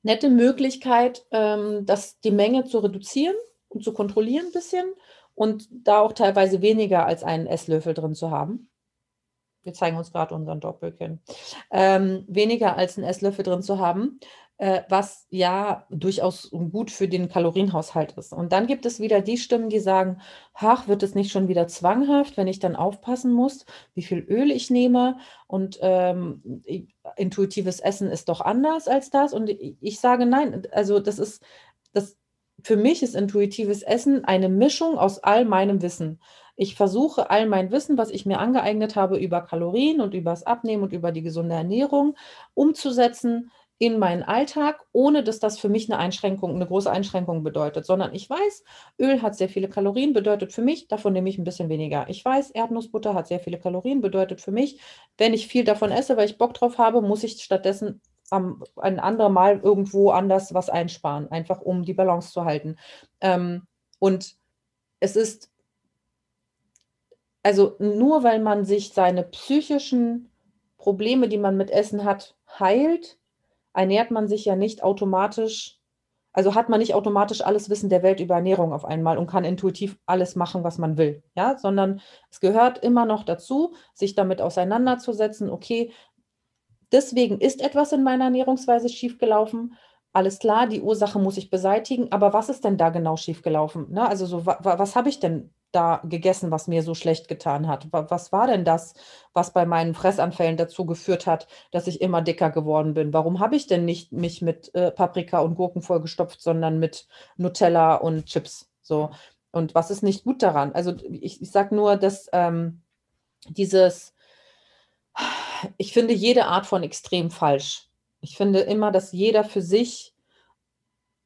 nette Möglichkeit, ähm, das, die Menge zu reduzieren und zu kontrollieren ein bisschen und da auch teilweise weniger als einen Esslöffel drin zu haben. Wir zeigen uns gerade unseren Doppelkinn. Ähm, weniger als einen Esslöffel drin zu haben was ja durchaus gut für den Kalorienhaushalt ist. Und dann gibt es wieder die Stimmen, die sagen, ach, wird es nicht schon wieder zwanghaft, wenn ich dann aufpassen muss, wie viel Öl ich nehme und ähm, intuitives Essen ist doch anders als das. Und ich sage nein, also das ist, das, für mich ist intuitives Essen eine Mischung aus all meinem Wissen. Ich versuche all mein Wissen, was ich mir angeeignet habe über Kalorien und über das Abnehmen und über die gesunde Ernährung, umzusetzen in meinen Alltag, ohne dass das für mich eine Einschränkung, eine große Einschränkung bedeutet, sondern ich weiß, Öl hat sehr viele Kalorien, bedeutet für mich, davon nehme ich ein bisschen weniger. Ich weiß, Erdnussbutter hat sehr viele Kalorien, bedeutet für mich, wenn ich viel davon esse, weil ich Bock drauf habe, muss ich stattdessen am, ein anderes Mal irgendwo anders was einsparen, einfach um die Balance zu halten. Ähm, und es ist, also nur weil man sich seine psychischen Probleme, die man mit Essen hat, heilt, ernährt man sich ja nicht automatisch, also hat man nicht automatisch alles Wissen der Welt über Ernährung auf einmal und kann intuitiv alles machen, was man will, ja, sondern es gehört immer noch dazu, sich damit auseinanderzusetzen, okay, deswegen ist etwas in meiner Ernährungsweise schiefgelaufen. Alles klar, die Ursache muss ich beseitigen, aber was ist denn da genau schiefgelaufen? Ne? Also so, wa was habe ich denn da gegessen, was mir so schlecht getan hat? Was war denn das, was bei meinen Fressanfällen dazu geführt hat, dass ich immer dicker geworden bin? Warum habe ich denn nicht mich mit äh, Paprika und Gurken vollgestopft, sondern mit Nutella und Chips? So. Und was ist nicht gut daran? Also ich, ich sage nur, dass ähm, dieses, ich finde jede Art von Extrem falsch. Ich finde immer, dass jeder für sich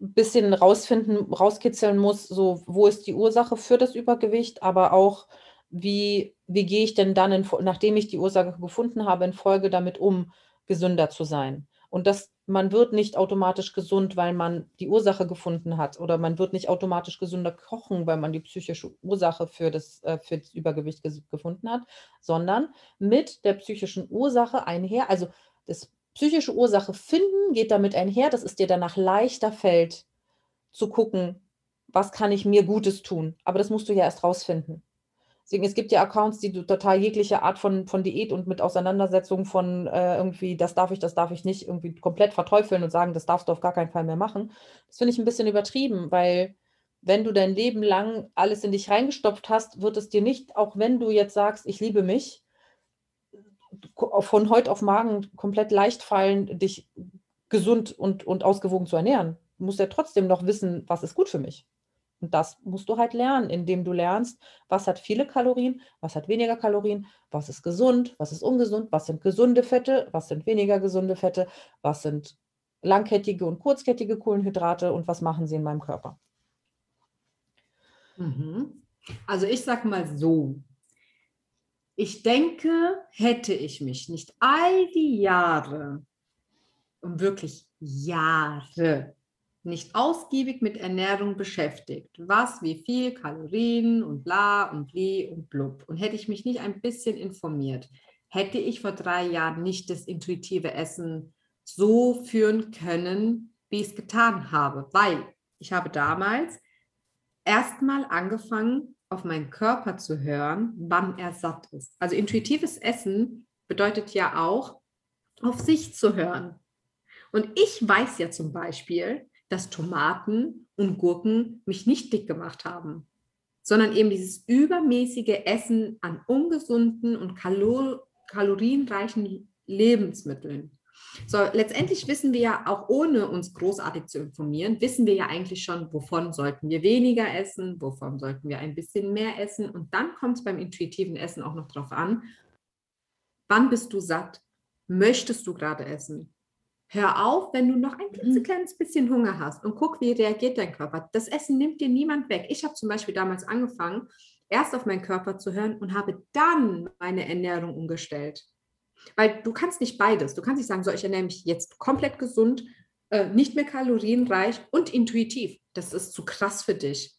bisschen rausfinden, rauskitzeln muss, so wo ist die Ursache für das Übergewicht, aber auch wie, wie gehe ich denn dann, in, nachdem ich die Ursache gefunden habe, in Folge damit um, gesünder zu sein. Und das man wird nicht automatisch gesund, weil man die Ursache gefunden hat. Oder man wird nicht automatisch gesünder kochen, weil man die psychische Ursache für das, äh, für das Übergewicht gefunden hat, sondern mit der psychischen Ursache einher, also das psychische Ursache finden geht damit einher, dass es dir danach leichter fällt, zu gucken, was kann ich mir Gutes tun. Aber das musst du ja erst rausfinden. Deswegen, es gibt ja Accounts, die total jegliche Art von, von Diät und mit Auseinandersetzung von äh, irgendwie, das darf ich, das darf ich nicht, irgendwie komplett verteufeln und sagen, das darfst du auf gar keinen Fall mehr machen. Das finde ich ein bisschen übertrieben, weil wenn du dein Leben lang alles in dich reingestopft hast, wird es dir nicht, auch wenn du jetzt sagst, ich liebe mich, von heute auf morgen komplett leicht fallen, dich gesund und, und ausgewogen zu ernähren. Du musst ja trotzdem noch wissen, was ist gut für mich. Und das musst du halt lernen, indem du lernst, was hat viele Kalorien, was hat weniger Kalorien, was ist gesund, was ist ungesund, was sind gesunde Fette, was sind weniger gesunde Fette, was sind langkettige und kurzkettige Kohlenhydrate und was machen sie in meinem Körper. Mhm. Also ich sage mal so, ich denke, hätte ich mich nicht all die Jahre, und wirklich Jahre, nicht ausgiebig mit Ernährung beschäftigt, was, wie viel Kalorien und bla und bli und blub. Und hätte ich mich nicht ein bisschen informiert, hätte ich vor drei Jahren nicht das intuitive Essen so führen können, wie ich es getan habe, weil ich habe damals erstmal angefangen, auf meinen Körper zu hören, wann er satt ist. Also intuitives Essen bedeutet ja auch, auf sich zu hören. Und ich weiß ja zum Beispiel, dass Tomaten und Gurken mich nicht dick gemacht haben, sondern eben dieses übermäßige Essen an ungesunden und kalor kalorienreichen Lebensmitteln. So, letztendlich wissen wir ja auch ohne uns großartig zu informieren, wissen wir ja eigentlich schon, wovon sollten wir weniger essen, wovon sollten wir ein bisschen mehr essen. Und dann kommt es beim intuitiven Essen auch noch darauf an, wann bist du satt? Möchtest du gerade essen? Hör auf, wenn du noch ein mhm. kleines bisschen Hunger hast und guck, wie reagiert dein Körper. Das Essen nimmt dir niemand weg. Ich habe zum Beispiel damals angefangen, erst auf meinen Körper zu hören und habe dann meine Ernährung umgestellt. Weil du kannst nicht beides. Du kannst nicht sagen, so, ich ernähre mich jetzt komplett gesund, äh, nicht mehr kalorienreich und intuitiv. Das ist zu krass für dich.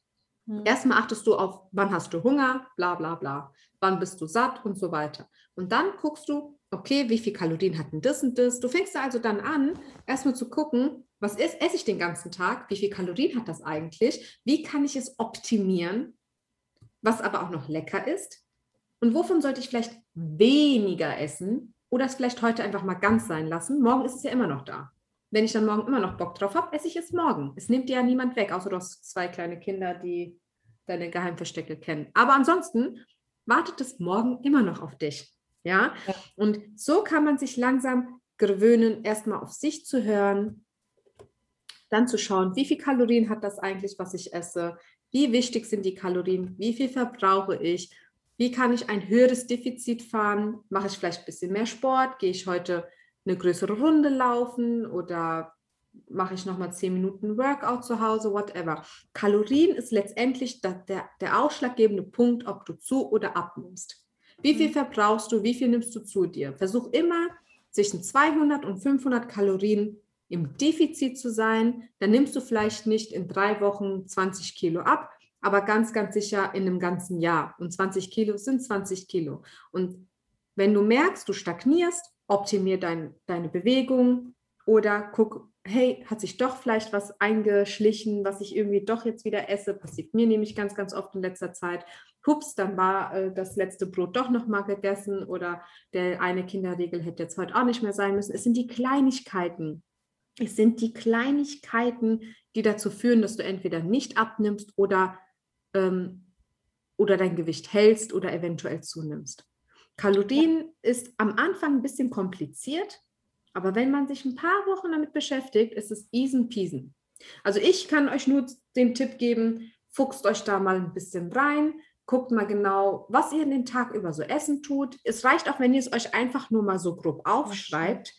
Mhm. Erstmal achtest du auf, wann hast du Hunger, bla bla bla. Wann bist du satt und so weiter. Und dann guckst du, okay, wie viel Kalorien hat denn das und das? Du fängst also dann an, erstmal zu gucken, was ist, esse ich den ganzen Tag? Wie viel Kalorien hat das eigentlich? Wie kann ich es optimieren? Was aber auch noch lecker ist? Und wovon sollte ich vielleicht weniger essen oder es vielleicht heute einfach mal ganz sein lassen? Morgen ist es ja immer noch da. Wenn ich dann morgen immer noch Bock drauf habe, esse ich es morgen. Es nimmt dir ja niemand weg, außer du hast zwei kleine Kinder, die deine Geheimverstecke kennen. Aber ansonsten wartet es morgen immer noch auf dich. Ja? ja? Und so kann man sich langsam gewöhnen, erstmal auf sich zu hören, dann zu schauen, wie viel Kalorien hat das eigentlich, was ich esse, wie wichtig sind die Kalorien, wie viel verbrauche ich, wie kann ich ein höheres Defizit fahren, mache ich vielleicht ein bisschen mehr Sport, gehe ich heute eine größere Runde laufen oder mache ich nochmal zehn Minuten Workout zu Hause, whatever. Kalorien ist letztendlich der, der, der ausschlaggebende Punkt, ob du zu oder abnimmst. Wie viel mhm. verbrauchst du? Wie viel nimmst du zu dir? Versuch immer zwischen 200 und 500 Kalorien im Defizit zu sein. Dann nimmst du vielleicht nicht in drei Wochen 20 Kilo ab, aber ganz, ganz sicher in einem ganzen Jahr. Und 20 Kilo sind 20 Kilo. Und wenn du merkst, du stagnierst, optimier dein, deine Bewegung oder guck, hey, hat sich doch vielleicht was eingeschlichen, was ich irgendwie doch jetzt wieder esse. Passiert mir nämlich ganz, ganz oft in letzter Zeit hups, dann war äh, das letzte Brot doch noch mal gegessen oder der eine Kinderriegel hätte jetzt heute auch nicht mehr sein müssen. Es sind die Kleinigkeiten. Es sind die Kleinigkeiten, die dazu führen, dass du entweder nicht abnimmst oder, ähm, oder dein Gewicht hältst oder eventuell zunimmst. Kalorien ja. ist am Anfang ein bisschen kompliziert, aber wenn man sich ein paar Wochen damit beschäftigt, ist es easy peasy. Also ich kann euch nur den Tipp geben, fuchst euch da mal ein bisschen rein, guckt mal genau, was ihr den Tag über so essen tut. Es reicht auch, wenn ihr es euch einfach nur mal so grob aufschreibt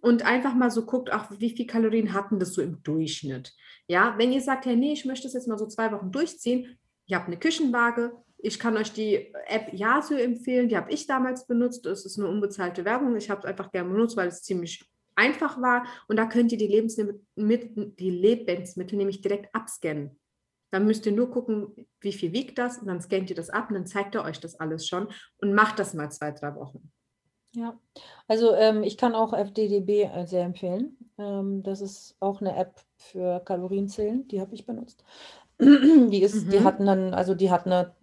und einfach mal so guckt, auch wie viel Kalorien hatten das so im Durchschnitt. Ja, wenn ihr sagt, hey, nee, ich möchte es jetzt mal so zwei Wochen durchziehen, ihr habt eine Küchenwaage, ich kann euch die App Yasio empfehlen, die habe ich damals benutzt. Das ist eine unbezahlte Werbung. Ich habe es einfach gerne benutzt, weil es ziemlich einfach war und da könnt ihr die Lebensmittel, die Lebensmittel nämlich direkt abscannen. Dann müsst ihr nur gucken, wie viel wiegt das und dann scannt ihr das ab und dann zeigt er euch das alles schon und macht das mal zwei, drei Wochen. Ja, also ähm, ich kann auch FDDB äh, sehr empfehlen. Ähm, das ist auch eine App für Kalorienzählen, die habe ich benutzt. Die ist, mhm. die hat einen, also die hat eine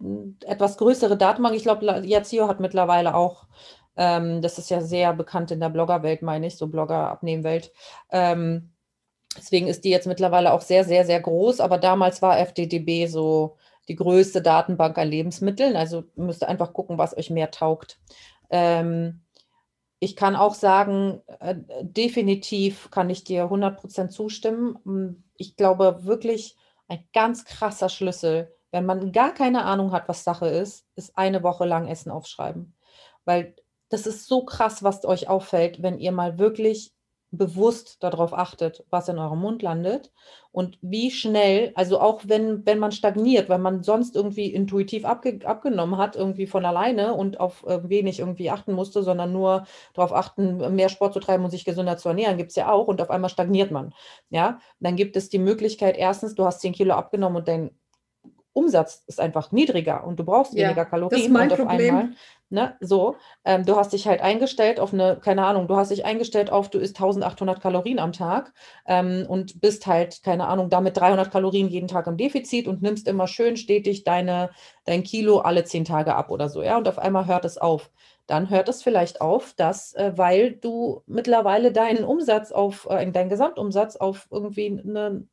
etwas größere Datenbank. Ich glaube, Yazio hat mittlerweile auch, ähm, das ist ja sehr bekannt in der Bloggerwelt, meine ich, so Blogger-Abnehmwelt. Ähm, deswegen ist die jetzt mittlerweile auch sehr, sehr, sehr groß. Aber damals war FDDB so die größte Datenbank an Lebensmitteln. Also müsst ihr einfach gucken, was euch mehr taugt. Ähm, ich kann auch sagen, äh, definitiv kann ich dir 100% zustimmen. Ich glaube wirklich, ein ganz krasser Schlüssel, wenn man gar keine Ahnung hat, was Sache ist, ist eine Woche lang Essen aufschreiben. Weil das ist so krass, was euch auffällt, wenn ihr mal wirklich bewusst darauf achtet, was in eurem Mund landet und wie schnell, also auch wenn, wenn man stagniert, weil man sonst irgendwie intuitiv abge, abgenommen hat, irgendwie von alleine und auf äh, wenig irgendwie achten musste, sondern nur darauf achten, mehr Sport zu treiben und sich gesünder zu ernähren, gibt es ja auch und auf einmal stagniert man. Ja, dann gibt es die Möglichkeit, erstens, du hast 10 Kilo abgenommen und dein Umsatz ist einfach niedriger und du brauchst ja, weniger Kalorien das ist mein und auf Problem. einmal Ne, so, ähm, du hast dich halt eingestellt auf eine, keine Ahnung, du hast dich eingestellt auf, du isst 1800 Kalorien am Tag ähm, und bist halt, keine Ahnung, damit 300 Kalorien jeden Tag im Defizit und nimmst immer schön stetig deine, dein Kilo alle zehn Tage ab oder so, ja, und auf einmal hört es auf. Dann hört es vielleicht auf, dass, äh, weil du mittlerweile deinen Umsatz auf, äh, deinen Gesamtumsatz auf irgendwie eine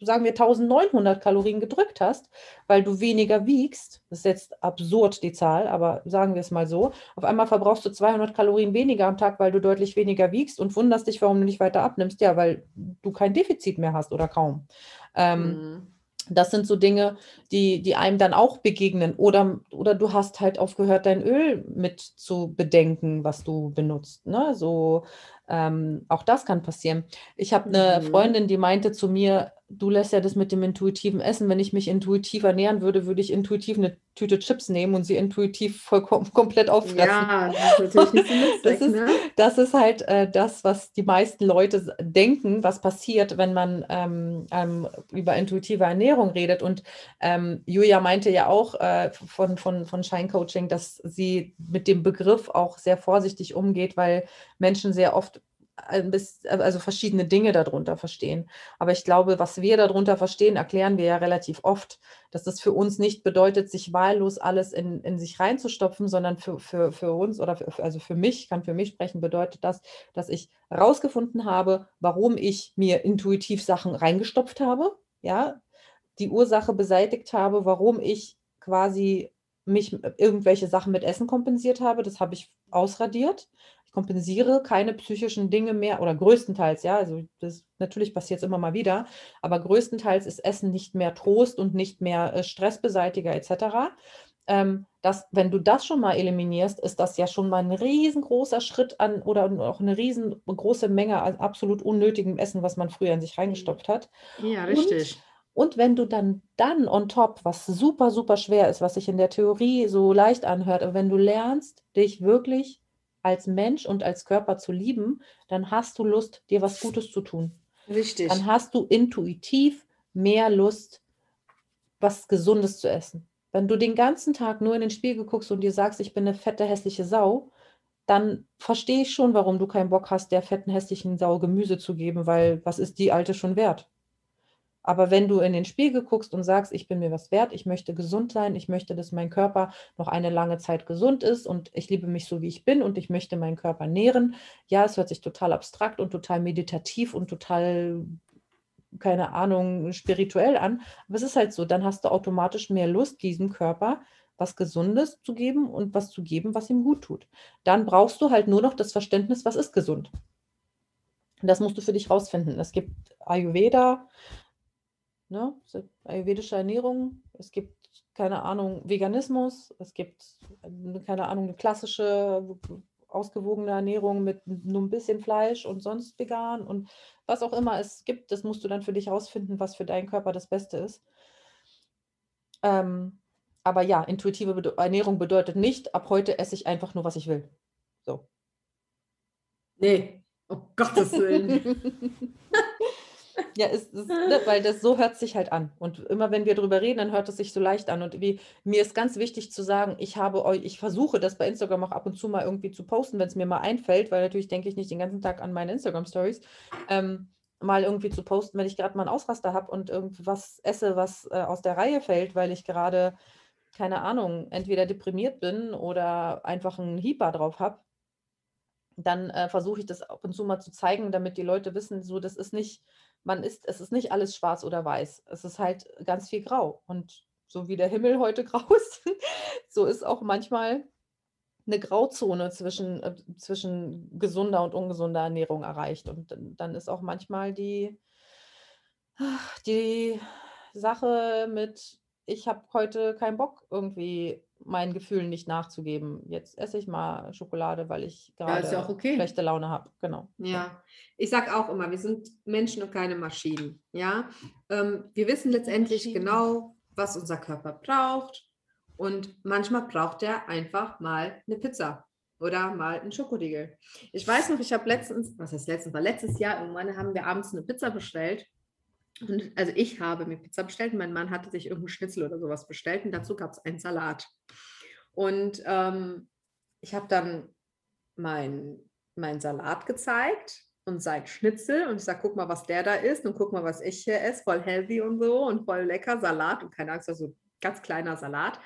sagen wir 1900 Kalorien gedrückt hast, weil du weniger wiegst, das ist jetzt absurd die Zahl, aber sagen wir es mal so, auf einmal verbrauchst du 200 Kalorien weniger am Tag, weil du deutlich weniger wiegst und wunderst dich, warum du nicht weiter abnimmst, ja, weil du kein Defizit mehr hast oder kaum. Ähm, mhm. Das sind so Dinge, die, die einem dann auch begegnen. Oder, oder du hast halt aufgehört, dein Öl mit zu bedenken, was du benutzt. Ne? So, ähm, auch das kann passieren. Ich habe eine mhm. Freundin, die meinte zu mir, du lässt ja das mit dem intuitiven Essen. Wenn ich mich intuitiv ernähren würde, würde ich intuitiv eine Tüte Chips nehmen und sie intuitiv vollkommen komplett auffressen. Ja, das ist natürlich lustig, das, ist, ne? das ist halt äh, das, was die meisten Leute denken, was passiert, wenn man ähm, ähm, über intuitive Ernährung redet. Und ähm, Julia meinte ja auch äh, von, von, von Shine Coaching, dass sie mit dem Begriff auch sehr vorsichtig umgeht, weil Menschen sehr oft also verschiedene Dinge darunter verstehen. Aber ich glaube, was wir darunter verstehen, erklären wir ja relativ oft, dass das für uns nicht bedeutet, sich wahllos alles in, in sich reinzustopfen, sondern für, für, für uns oder für, also für mich, kann für mich sprechen, bedeutet das, dass ich herausgefunden habe, warum ich mir intuitiv Sachen reingestopft habe, ja, die Ursache beseitigt habe, warum ich quasi mich irgendwelche Sachen mit Essen kompensiert habe, das habe ich ausradiert ich kompensiere keine psychischen Dinge mehr oder größtenteils, ja, also das natürlich passiert es immer mal wieder, aber größtenteils ist Essen nicht mehr Trost und nicht mehr äh, Stressbeseitiger etc. Ähm, das, wenn du das schon mal eliminierst, ist das ja schon mal ein riesengroßer Schritt an oder auch eine riesengroße Menge an absolut unnötigem Essen, was man früher in sich reingestopft hat. Ja, richtig. Und und wenn du dann, dann on top, was super, super schwer ist, was sich in der Theorie so leicht anhört, aber wenn du lernst, dich wirklich als Mensch und als Körper zu lieben, dann hast du Lust, dir was Gutes zu tun. Richtig. Dann hast du intuitiv mehr Lust, was Gesundes zu essen. Wenn du den ganzen Tag nur in den Spiegel guckst und dir sagst, ich bin eine fette, hässliche Sau, dann verstehe ich schon, warum du keinen Bock hast, der fetten, hässlichen Sau Gemüse zu geben, weil was ist die Alte schon wert? Aber wenn du in den Spiegel guckst und sagst, ich bin mir was wert, ich möchte gesund sein, ich möchte, dass mein Körper noch eine lange Zeit gesund ist und ich liebe mich so, wie ich bin und ich möchte meinen Körper nähren. Ja, es hört sich total abstrakt und total meditativ und total, keine Ahnung, spirituell an. Aber es ist halt so, dann hast du automatisch mehr Lust, diesem Körper was Gesundes zu geben und was zu geben, was ihm gut tut. Dann brauchst du halt nur noch das Verständnis, was ist gesund. das musst du für dich rausfinden. Es gibt Ayurveda, ne? ayurvedische Ernährung, es gibt, keine Ahnung, Veganismus, es gibt, äh, keine Ahnung, eine klassische, ausgewogene Ernährung mit nur ein bisschen Fleisch und sonst vegan und was auch immer es gibt, das musst du dann für dich rausfinden, was für deinen Körper das Beste ist. Ähm, aber ja, intuitive Be Ernährung bedeutet nicht, ab heute esse ich einfach nur, was ich will. So. Nee, Oh Gottes Willen. Ja, ist, ist, ne, weil das so hört sich halt an. Und immer wenn wir drüber reden, dann hört es sich so leicht an. Und wie, mir ist ganz wichtig zu sagen, ich habe euch, ich versuche das bei Instagram auch ab und zu mal irgendwie zu posten, wenn es mir mal einfällt, weil natürlich denke ich nicht den ganzen Tag an meine Instagram-Stories. Ähm, mal irgendwie zu posten, wenn ich gerade mal einen Ausraster habe und irgendwas esse, was äh, aus der Reihe fällt, weil ich gerade, keine Ahnung, entweder deprimiert bin oder einfach einen Hieper drauf habe, dann äh, versuche ich das ab und zu mal zu zeigen, damit die Leute wissen, so das ist nicht, man ist, es ist nicht alles schwarz oder weiß. Es ist halt ganz viel grau. Und so wie der Himmel heute grau ist, so ist auch manchmal eine Grauzone zwischen, äh, zwischen gesunder und ungesunder Ernährung erreicht. Und dann ist auch manchmal die, die Sache mit, ich habe heute keinen Bock, irgendwie meinen Gefühlen nicht nachzugeben. Jetzt esse ich mal Schokolade, weil ich gerade ja, ja okay. schlechte Laune habe. Genau. Ja, ich sage auch immer, wir sind Menschen und keine Maschinen. Ja, ähm, wir wissen letztendlich Maschinen. genau, was unser Körper braucht. Und manchmal braucht er einfach mal eine Pizza oder mal einen Schokoriegel. Ich weiß noch, ich habe letztens, was heißt letztens, war letztes Jahr irgendwann haben wir abends eine Pizza bestellt. Und also ich habe mir Pizza bestellt mein Mann hatte sich irgendeinen Schnitzel oder sowas bestellt und dazu gab es einen Salat. Und ähm, ich habe dann meinen mein Salat gezeigt und sein Schnitzel und ich sage, guck mal, was der da ist und guck mal, was ich hier esse, voll healthy und so und voll lecker Salat und keine Angst, also ganz kleiner Salat.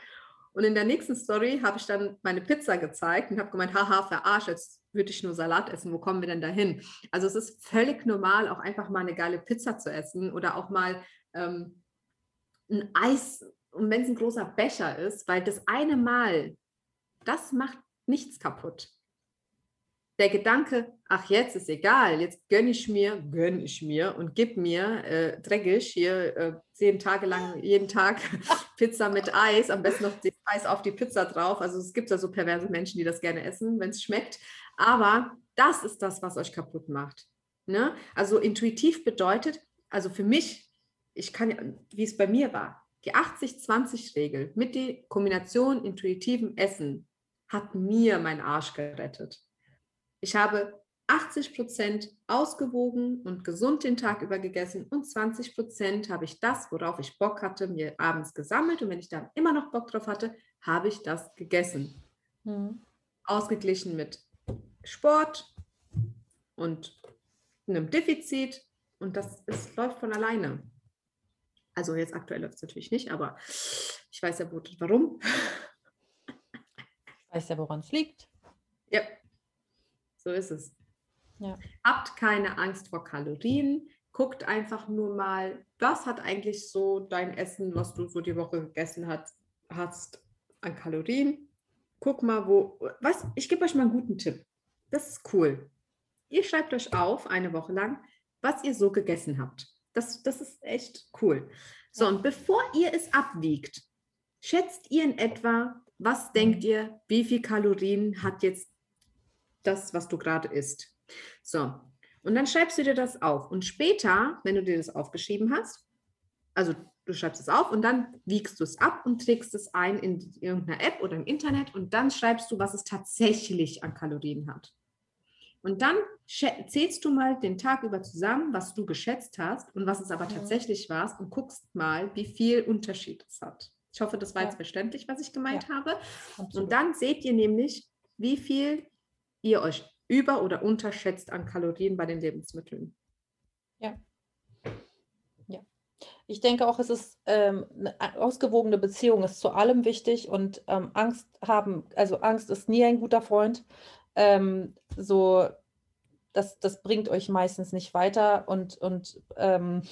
Und in der nächsten Story habe ich dann meine Pizza gezeigt und habe gemeint, haha, verarscht, jetzt würde ich nur Salat essen, wo kommen wir denn dahin? Also es ist völlig normal, auch einfach mal eine geile Pizza zu essen oder auch mal ähm, ein Eis, und wenn es ein großer Becher ist, weil das eine Mal, das macht nichts kaputt der Gedanke, ach jetzt ist egal, jetzt gönne ich mir, gönne ich mir und gib mir äh, dreckig hier äh, zehn Tage lang jeden Tag Pizza mit Eis, am besten noch das Eis auf die Pizza drauf. Also es gibt ja so perverse Menschen, die das gerne essen, wenn es schmeckt. Aber das ist das, was euch kaputt macht. Ne? Also intuitiv bedeutet, also für mich, ich kann, wie es bei mir war, die 80-20-Regel mit der Kombination intuitivem Essen hat mir meinen Arsch gerettet. Ich habe 80 Prozent ausgewogen und gesund den Tag über gegessen und 20 Prozent habe ich das, worauf ich Bock hatte, mir abends gesammelt und wenn ich dann immer noch Bock drauf hatte, habe ich das gegessen. Mhm. Ausgeglichen mit Sport und einem Defizit und das ist, läuft von alleine. Also jetzt aktuell läuft es natürlich nicht, aber ich weiß ja warum. Ich weiß ja, woran es liegt. Ja, so ist es. Ja. Habt keine Angst vor Kalorien. Guckt einfach nur mal, was hat eigentlich so dein Essen, was du so die Woche gegessen hast, hast an Kalorien. Guck mal, wo, was, ich gebe euch mal einen guten Tipp. Das ist cool. Ihr schreibt euch auf, eine Woche lang, was ihr so gegessen habt. Das, das ist echt cool. So, und bevor ihr es abwiegt, schätzt ihr in etwa, was denkt ihr, wie viel Kalorien hat jetzt das, was du gerade isst. So, und dann schreibst du dir das auf. Und später, wenn du dir das aufgeschrieben hast, also du schreibst es auf und dann wiegst du es ab und trägst es ein in irgendeiner App oder im Internet und dann schreibst du, was es tatsächlich an Kalorien hat. Und dann zählst du mal den Tag über zusammen, was du geschätzt hast und was es aber tatsächlich war und guckst mal, wie viel Unterschied es hat. Ich hoffe, das war jetzt verständlich, was ich gemeint ja, habe. Absolut. Und dann seht ihr nämlich, wie viel ihr euch über- oder unterschätzt an Kalorien bei den Lebensmitteln. Ja. Ja. Ich denke auch, es ist ähm, eine ausgewogene Beziehung ist zu allem wichtig und ähm, Angst haben, also Angst ist nie ein guter Freund. Ähm, so, das, das bringt euch meistens nicht weiter und, und ähm,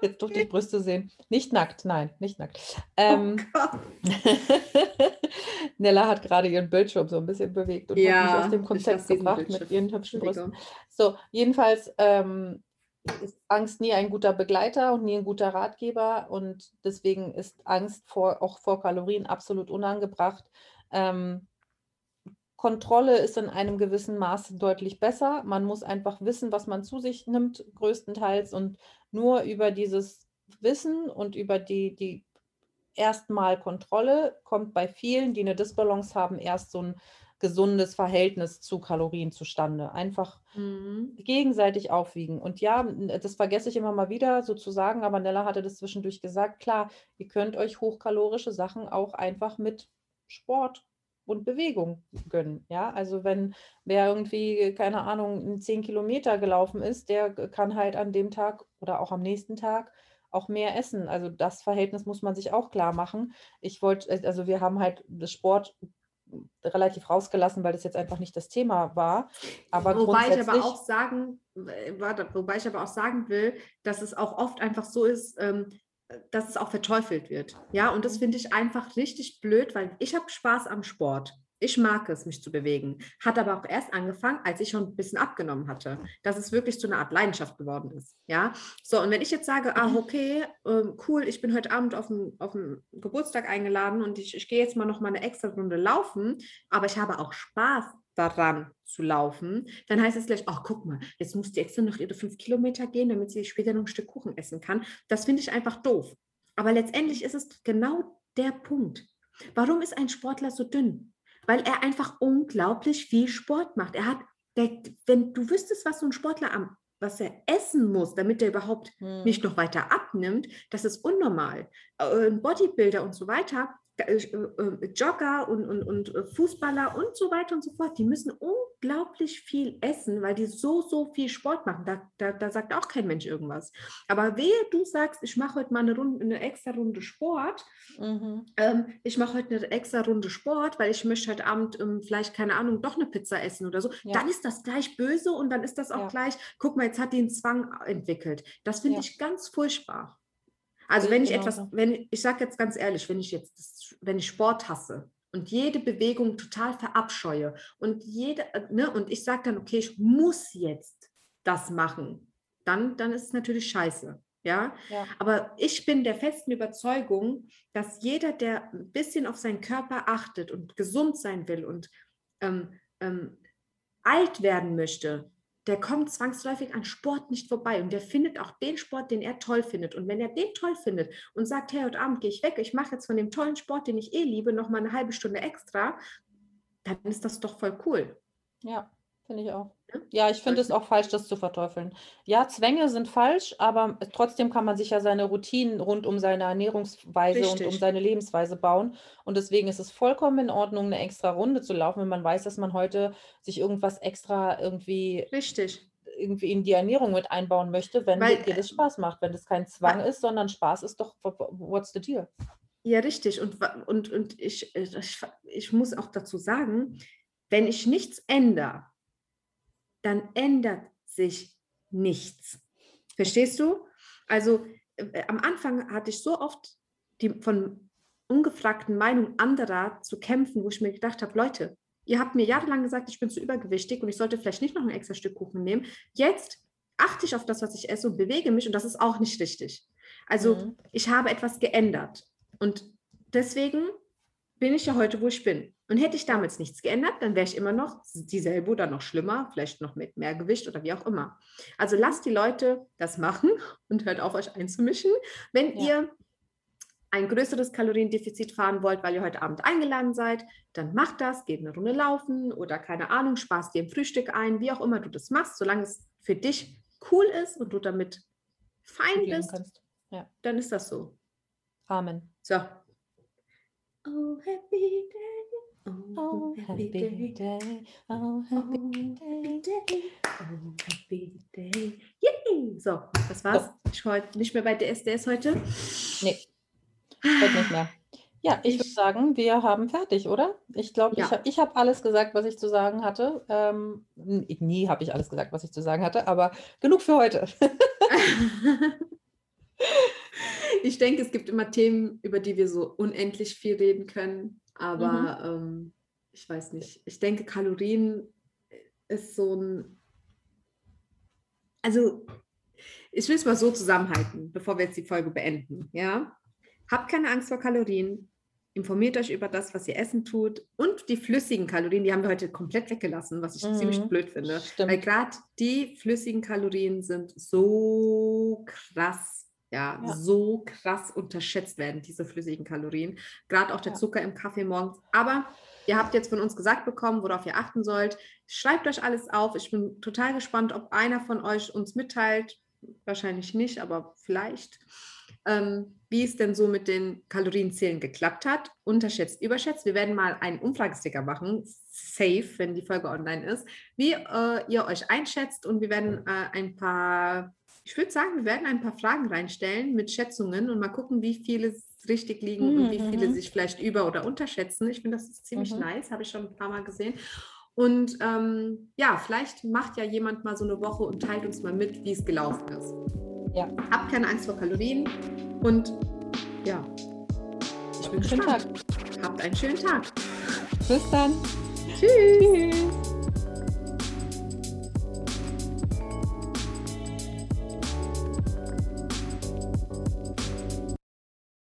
Jetzt durfte ich Brüste sehen. Nicht nackt, nein, nicht nackt. Ähm, oh Nella hat gerade ihren Bildschirm so ein bisschen bewegt und ja, hat mich aus dem Konzept gebracht mit ihren hübschen Brüsten. So, jedenfalls ähm, ist Angst nie ein guter Begleiter und nie ein guter Ratgeber und deswegen ist Angst vor, auch vor Kalorien absolut unangebracht. Ähm, Kontrolle ist in einem gewissen Maße deutlich besser. Man muss einfach wissen, was man zu sich nimmt, größtenteils. Und nur über dieses Wissen und über die, die erstmal Kontrolle kommt bei vielen, die eine Disbalance haben, erst so ein, gesundes Verhältnis zu Kalorien zustande. Einfach mhm. gegenseitig aufwiegen. Und ja, das vergesse ich immer mal wieder sozusagen, aber Nella hatte das zwischendurch gesagt, klar, ihr könnt euch hochkalorische Sachen auch einfach mit Sport und Bewegung gönnen. Ja, also wenn wer irgendwie, keine Ahnung, 10 Kilometer gelaufen ist, der kann halt an dem Tag oder auch am nächsten Tag auch mehr essen. Also das Verhältnis muss man sich auch klar machen. Ich wollte, äh, also wir haben halt das Sport relativ rausgelassen, weil das jetzt einfach nicht das Thema war. Aber wobei ich aber auch sagen, warte, wobei ich aber auch sagen will, dass es auch oft einfach so ist, ähm, dass es auch verteufelt wird. Ja, und das finde ich einfach richtig blöd, weil ich habe Spaß am Sport. Ich mag es, mich zu bewegen. Hat aber auch erst angefangen, als ich schon ein bisschen abgenommen hatte, dass es wirklich zu einer Art Leidenschaft geworden ist. Ja, so und wenn ich jetzt sage, ah, okay, äh, cool, ich bin heute Abend auf dem, auf dem Geburtstag eingeladen und ich, ich gehe jetzt mal noch mal eine extra Runde laufen, aber ich habe auch Spaß daran zu laufen, dann heißt es gleich, ach guck mal, jetzt muss die extra noch ihre fünf Kilometer gehen, damit sie später noch ein Stück Kuchen essen kann. Das finde ich einfach doof. Aber letztendlich ist es genau der Punkt. Warum ist ein Sportler so dünn? Weil er einfach unglaublich viel Sport macht. Er hat, der, wenn du wüsstest, was so ein Sportler am was er essen muss, damit er überhaupt hm. nicht noch weiter abnimmt, das ist unnormal. Äh, ein Bodybuilder und so weiter, Jogger und, und, und äh, Fußballer und so weiter und so fort, die müssen unglaublich viel essen, weil die so, so viel Sport machen. Da, da, da sagt auch kein Mensch irgendwas. Aber wehe, du sagst, ich mache heute mal eine, Runde, eine extra Runde Sport. Mhm. Ähm, ich mache heute eine extra Runde Sport, weil ich möchte heute Abend ähm, vielleicht, keine Ahnung, doch eine Pizza essen oder so. Ja. Dann ist das gleich böse und dann ist das auch ja. gleich, guck mal, jetzt hat die einen Zwang entwickelt. Das finde ja. ich ganz furchtbar. Also wenn ich genau etwas, wenn ich sage jetzt ganz ehrlich, wenn ich jetzt, wenn ich Sport hasse und jede Bewegung total verabscheue und jede, ne, und ich sage dann, okay, ich muss jetzt das machen, dann, dann ist es natürlich scheiße. Ja? ja? aber ich bin der festen Überzeugung, dass jeder, der ein bisschen auf seinen Körper achtet und gesund sein will und ähm, ähm, alt werden möchte, der kommt zwangsläufig an Sport nicht vorbei und der findet auch den Sport, den er toll findet. Und wenn er den toll findet und sagt, hey, heute Abend gehe ich weg, ich mache jetzt von dem tollen Sport, den ich eh liebe, noch mal eine halbe Stunde extra, dann ist das doch voll cool. Ja, finde ich auch. Ja, ich finde es auch falsch, das zu verteufeln. Ja, Zwänge sind falsch, aber trotzdem kann man sich ja seine Routinen rund um seine Ernährungsweise Richtig. und um seine Lebensweise bauen. Und deswegen ist es vollkommen in Ordnung, eine extra Runde zu laufen, wenn man weiß, dass man heute sich irgendwas extra irgendwie Richtig irgendwie in die Ernährung mit einbauen möchte, wenn Weil, dir das Spaß macht, wenn das kein Zwang ist, sondern Spaß ist doch, what's the deal? Ja, richtig. Und, und, und ich, ich, ich muss auch dazu sagen, wenn ich nichts ändere, dann ändert sich nichts. Verstehst du? Also äh, am Anfang hatte ich so oft die von ungefragten Meinungen anderer zu kämpfen, wo ich mir gedacht habe, Leute, ihr habt mir jahrelang gesagt, ich bin zu übergewichtig und ich sollte vielleicht nicht noch ein extra Stück Kuchen nehmen. Jetzt achte ich auf das, was ich esse und bewege mich und das ist auch nicht richtig. Also mhm. ich habe etwas geändert und deswegen bin ich ja heute, wo ich bin. Und hätte ich damals nichts geändert, dann wäre ich immer noch dieselbe oder noch schlimmer, vielleicht noch mit mehr Gewicht oder wie auch immer. Also lasst die Leute das machen und hört auf, euch einzumischen. Wenn ja. ihr ein größeres Kaloriendefizit fahren wollt, weil ihr heute Abend eingeladen seid, dann macht das, geht eine Runde laufen oder keine Ahnung, sparst dir ein Frühstück ein, wie auch immer du das machst, solange es für dich cool ist und du damit fein bist, ja. dann ist das so. Amen. So. Oh, happy day. Oh, happy day. Oh, happy day. Oh, happy day. Yay! So, das war's. So. Ich heute nicht mehr bei DSDS heute. Nee, heute nicht mehr. Ja, ich, ich würde sagen, wir haben fertig, oder? Ich glaube, ja. ich habe ich hab alles gesagt, was ich zu sagen hatte. Ähm, nie habe ich alles gesagt, was ich zu sagen hatte, aber genug für heute. ich denke, es gibt immer Themen, über die wir so unendlich viel reden können. Aber mhm. ähm, ich weiß nicht. Ich denke, Kalorien ist so ein. Also, ich will es mal so zusammenhalten, bevor wir jetzt die Folge beenden. Ja? Habt keine Angst vor Kalorien. Informiert euch über das, was ihr essen tut. Und die flüssigen Kalorien, die haben wir heute komplett weggelassen, was ich mhm. ziemlich blöd finde. Stimmt. Weil gerade die flüssigen Kalorien sind so krass ja, ja, so krass unterschätzt werden, diese flüssigen Kalorien. Gerade auch der ja. Zucker im Kaffee morgens. Aber Ihr habt jetzt von uns gesagt bekommen, worauf ihr achten sollt. Schreibt euch alles auf. Ich bin total gespannt, ob einer von euch uns mitteilt. Wahrscheinlich nicht, aber vielleicht. Ähm, wie es denn so mit den Kalorienzählen geklappt hat. Unterschätzt, überschätzt. Wir werden mal einen Umfragesticker machen, safe, wenn die Folge online ist, wie äh, ihr euch einschätzt und wir werden äh, ein paar, ich würde sagen, wir werden ein paar Fragen reinstellen mit Schätzungen und mal gucken, wie viele richtig liegen mhm. und wie viele mhm. sich vielleicht über- oder unterschätzen. Ich finde, das ist ziemlich mhm. nice, habe ich schon ein paar Mal gesehen. Und ähm, ja, vielleicht macht ja jemand mal so eine Woche und teilt uns mal mit, wie es gelaufen ist. Ja. Habt keine Angst vor Kalorien und ja, ich bin gespannt. Habt einen schönen Tag. Bis dann. Tschüss. Tschüss.